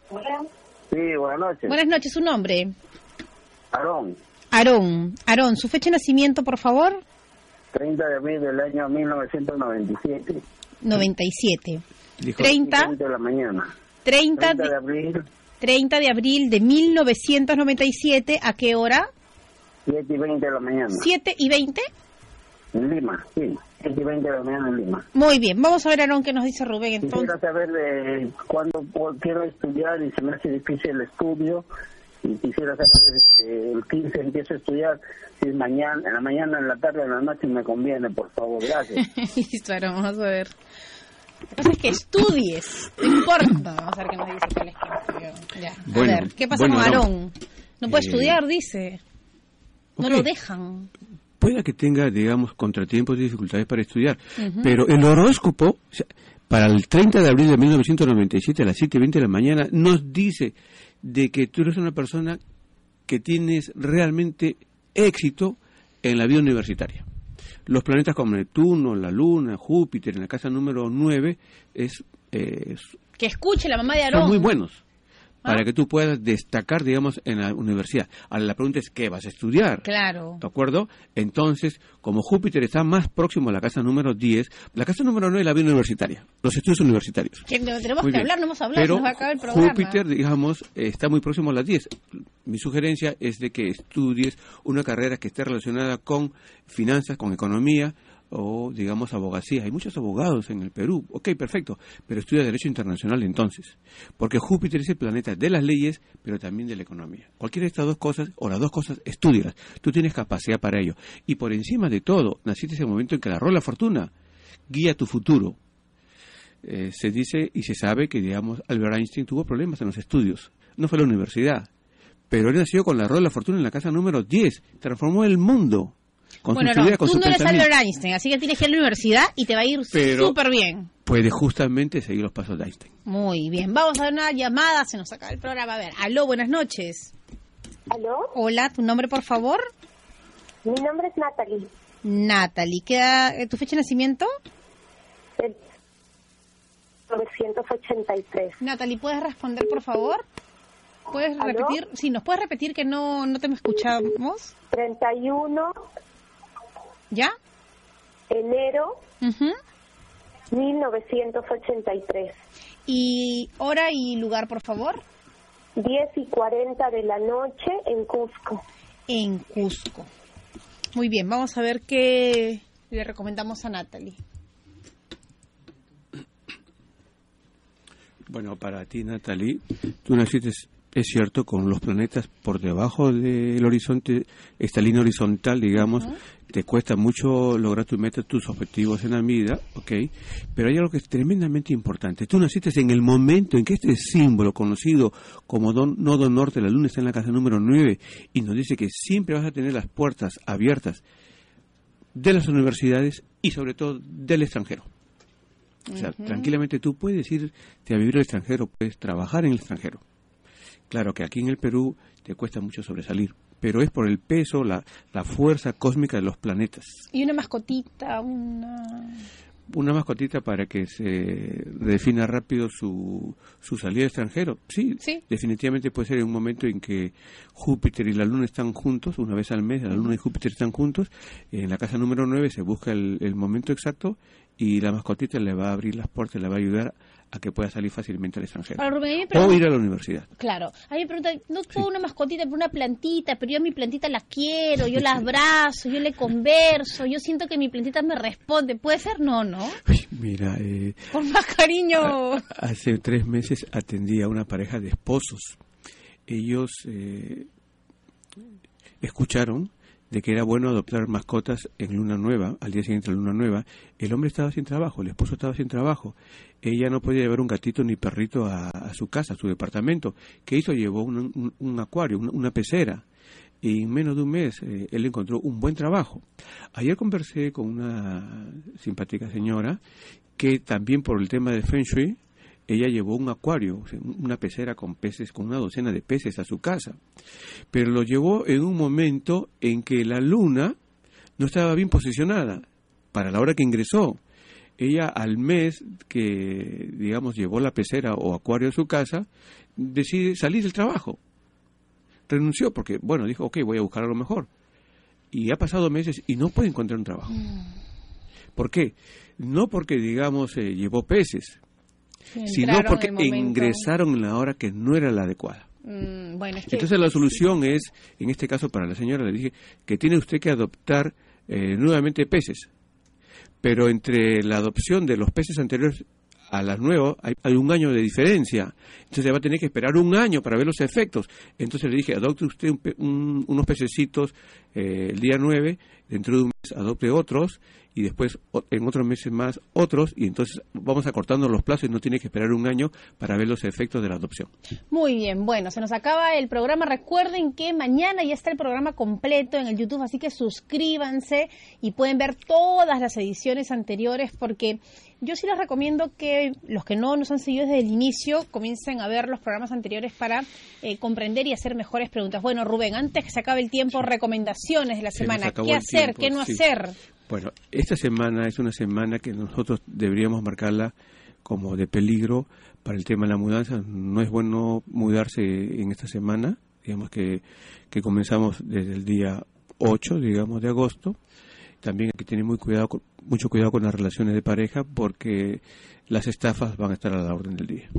Sí, buenas noches. Buenas noches. ¿Su nombre? Aarón, Aarón. Aarón, su fecha de nacimiento, por favor. 30 de abril del año 1997. 97. Dijo, 30, 30 de la mañana. 30 30 de de, abril, 30 de abril de 1997. ¿A qué hora? 7 y 20 de la mañana. 7 y 20. En Lima, sí. 7 y 20 de la mañana en Lima. Muy bien, vamos a ver, Aarón, qué nos dice Rubén entonces. Quisiera saber de cuándo quiero estudiar y se me hace difícil el estudio. Y quisiera saber este, el 15 empiezo a estudiar, si es mañana, en la mañana, en la tarde, en la noche me conviene, por favor, gracias. *laughs* Listo, Aarón, vamos a ver. La cosa es que estudies, no importa. Vamos a ver qué nos dice el esquema. Ya. Bueno, a ver, ¿qué pasa bueno, con Aarón. Aarón? No puede Eh, estudiar, dice. No ok. lo dejan. Pueda que tenga, digamos, contratiempos y dificultades para estudiar, pero el horóscopo, o sea, para el 30 de abril de 1997 a las 7 y 20 de la mañana, nos dice de que tú eres una persona que tienes realmente éxito en la vida universitaria. Los planetas como Neptuno, la Luna, Júpiter, en la casa número 9, es, eh, Que escuche la mamá de Aarón. son muy buenos para Ah. que tú puedas destacar, digamos, en la universidad. Ahora la pregunta es, ¿qué vas a estudiar? Claro. ¿De acuerdo? Entonces, como Júpiter está más próximo a la casa número 10, la casa número 9 es la vida universitaria, los estudios universitarios. Que tenemos Muy que bien. hablar, no hemos hablado, Pero nos va a acabar el programa. Júpiter, digamos, está muy próximo a las 10. Mi sugerencia es de que estudies una carrera que esté relacionada con finanzas, con economía o, digamos, abogacía. Hay muchos abogados en el Perú. Ok, perfecto. Pero estudia Derecho Internacional entonces. Porque Júpiter es el planeta de las leyes, pero también de la economía. Cualquiera de estas dos cosas, o las dos cosas, estudialas. Tú tienes capacidad para ello. Y por encima de todo, naciste en el momento en que la rola fortuna guía tu futuro eh, se dice y se sabe que, digamos, Albert Einstein tuvo problemas en los estudios. No fue a la universidad, pero él nació con la rueda de la fortuna en la casa número 10. Transformó el mundo con Bueno, no, idea, con tú no eres. Albert Einstein, así que tienes que ir a la universidad y te va a ir súper bien. Puede justamente seguir los pasos de Einstein. Muy bien, vamos a dar una llamada, se nos acaba el programa. A ver, aló, buenas noches. ¿Aló? Hola, tu nombre, por favor. Mi nombre es Natalie. Natalie, ¿qué edad- eh, ¿tu fecha de nacimiento? del 983. Natalie, ¿puedes responder, por favor? ¿Puedes ¿Aló? repetir? Sí, ¿nos puedes repetir que no, no te escuchamos? 31 ¿Ya? enero Ujú. 1983. Y hora y lugar, por favor. 10 y 40 de la noche en Cusco. En Cusco. Muy bien, vamos a ver qué le recomendamos a Natalie. Bueno, para ti, Natalie, tú naciste, es cierto, con los planetas por debajo del horizonte, esta línea horizontal, digamos, te cuesta mucho lograr tus metas, tus objetivos en la vida, ¿ok? Pero hay algo que es tremendamente importante. Tú naciste en el momento en que este símbolo conocido como don- nodo norte, la luna está en la casa número 9, y nos dice que siempre vas a tener las puertas abiertas de las universidades y sobre todo del extranjero. O sea, tranquilamente tú puedes irte a vivir al extranjero, puedes trabajar en el extranjero. Claro que aquí en el Perú te cuesta mucho sobresalir, pero es por el peso, la, la fuerza cósmica de los planetas. Y una mascotita, una... Una mascotita para que se defina rápido su, su salida al extranjero. Sí, Sí. definitivamente puede ser en un momento en que Júpiter y la Luna están juntos, una vez al mes, la Luna y Júpiter están juntos. En la casa número 9 se busca el, el momento exacto y la mascotita le va a abrir las puertas, le va a ayudar a que pueda salir fácilmente al extranjero. Rubén, a O ir a la universidad. Claro, a mí me preguntan, no puedo una mascotita, pero una plantita, pero yo a mi plantita la quiero, yo la abrazo, yo le converso, yo siento que mi plantita me responde. ¿Puede ser? No, no. Uy, mira, eh, Por más cariño. hace tres meses atendí a una pareja de esposos. Ellos eh, escucharon de que era bueno adoptar mascotas en luna nueva, al día siguiente de luna nueva. El hombre estaba sin trabajo, el esposo estaba sin trabajo. Ella no podía llevar un gatito ni perrito a, su casa, a su departamento. ¿Qué hizo? Llevó un, un- acuario, una, una pecera. y en menos de un mes eh, él encontró un buen trabajo. Ayer conversé con una simpática señora que también por el tema de Feng Shui, ella llevó un acuario, una pecera con peces, con una docena de peces a su casa. Pero lo llevó en un momento en que la luna no estaba bien posicionada para la hora que ingresó. Ella al mes que, digamos, llevó la pecera o acuario a su casa, decide salir del trabajo renunció porque, bueno, dijo, ok, voy a buscar algo mejor. Y ha pasado meses y no puede encontrar un trabajo. Mm. ¿Por qué? No porque, digamos, eh, llevó peces, sino porque ingresaron en la hora que no era la adecuada. Mm, bueno, Entonces la solución es, en este caso para la señora, le dije que tiene usted que adoptar eh, nuevamente peces. Pero entre la adopción de los peces anteriores a las nuevas hay, un año de diferencia. Entonces va a tener que esperar un año para ver los efectos. Entonces le dije, adopte usted unos pececitos eh, el día 9, dentro de un mes adopte otros y después en otros meses más otros y entonces vamos acortando los plazos y no tiene que esperar un año para ver los efectos de la adopción. Muy bien, bueno, se nos acaba el programa. Recuerden que mañana ya está el programa completo en el YouTube, así que suscríbanse y pueden ver todas las ediciones anteriores porque yo sí les recomiendo que los que no nos han seguido desde el inicio comiencen a ver los programas anteriores para eh, comprender y hacer mejores preguntas. Bueno, Rubén, antes que se acabe el tiempo, recomendaciones de la semana. ¿Qué hacer? ¿Qué no hacer? Bueno, esta semana es una semana que nosotros deberíamos marcarla como de peligro para el tema de la mudanza. No es bueno mudarse en esta semana, digamos que, que comenzamos desde el día 8, digamos, de agosto. También hay que tener muy cuidado, mucho cuidado con las relaciones de pareja porque las estafas van a estar a la orden del día.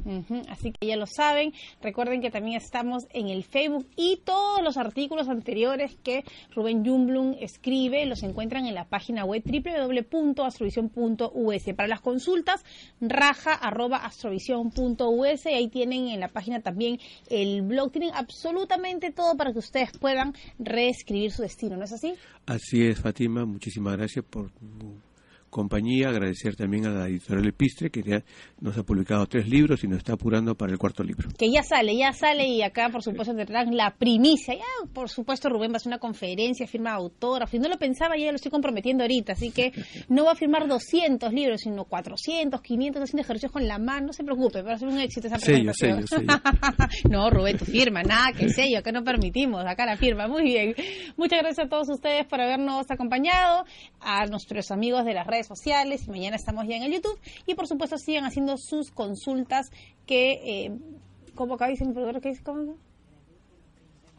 Así que ya lo saben. Recuerden que también estamos en el Facebook y todos los artículos anteriores que Rubén Jumblum escribe los encuentran en la página web www.astrovision.us. Para las consultas, raja.astrovision.us y ahí tienen en la página también el blog. Tienen absolutamente todo para que ustedes puedan reescribir su destino, ¿no es así? Así es, Fátima. Muchísimas gracias por compañía, agradecer también a la editorial Epistre, que ya nos ha publicado tres libros y nos está apurando para el cuarto libro. Que ya sale, ya sale y acá por supuesto tendrán la primicia. Ya por supuesto Rubén va a hacer una conferencia, firma autógrafo, y no lo pensaba, ya lo estoy comprometiendo ahorita, así que *laughs* no va a firmar 200 libros, sino 400, 500, haciendo ejercicios con la mano, no se preocupe, va a ser un éxito esa presentación. *laughs* no, Rubén, tu firma, nada que sello, que no permitimos, acá la firma, muy bien. Muchas gracias a todos ustedes por habernos acompañado, a nuestros amigos de las redes sociales y mañana estamos ya en el YouTube. Y por supuesto sigan haciendo sus consultas que, eh, como acá dice mi productor, que ¿cómo?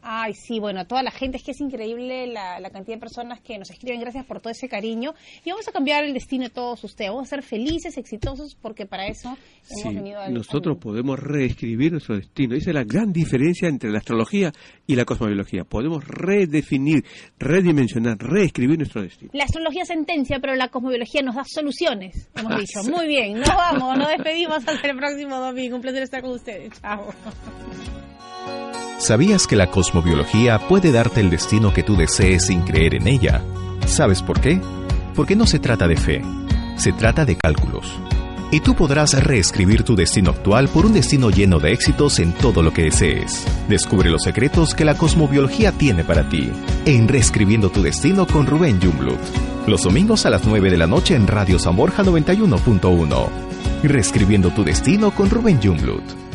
Ay, sí, bueno, toda la gente, es que es increíble la, cantidad de personas que nos escriben, gracias por todo ese cariño. Y vamos a cambiar el destino de todos ustedes, vamos a ser felices, exitosos, porque para eso hemos venido a Nosotros podemos reescribir nuestro destino. Esa es la gran diferencia entre la astrología y la cosmobiología. Podemos redefinir, redimensionar, reescribir nuestro destino. La astrología sentencia, pero la cosmobiología nos da soluciones, hemos dicho. Muy bien, nos vamos, nos despedimos *laughs* hasta el próximo domingo. Un placer estar con ustedes. Chao. ¿Sabías que la cosmobiología puede darte el destino que tú desees sin creer en ella? ¿Sabes por qué? Porque no se trata de fe, se trata de cálculos. Y tú podrás reescribir tu destino actual por un destino lleno de éxitos en todo lo que desees. Descubre los secretos que la cosmobiología tiene para ti en Reescribiendo tu Destino con Rubén Jumblut. Los domingos a las 9 de la noche en Radio Zamorja 91.1. Reescribiendo tu Destino con Rubén Jumblut.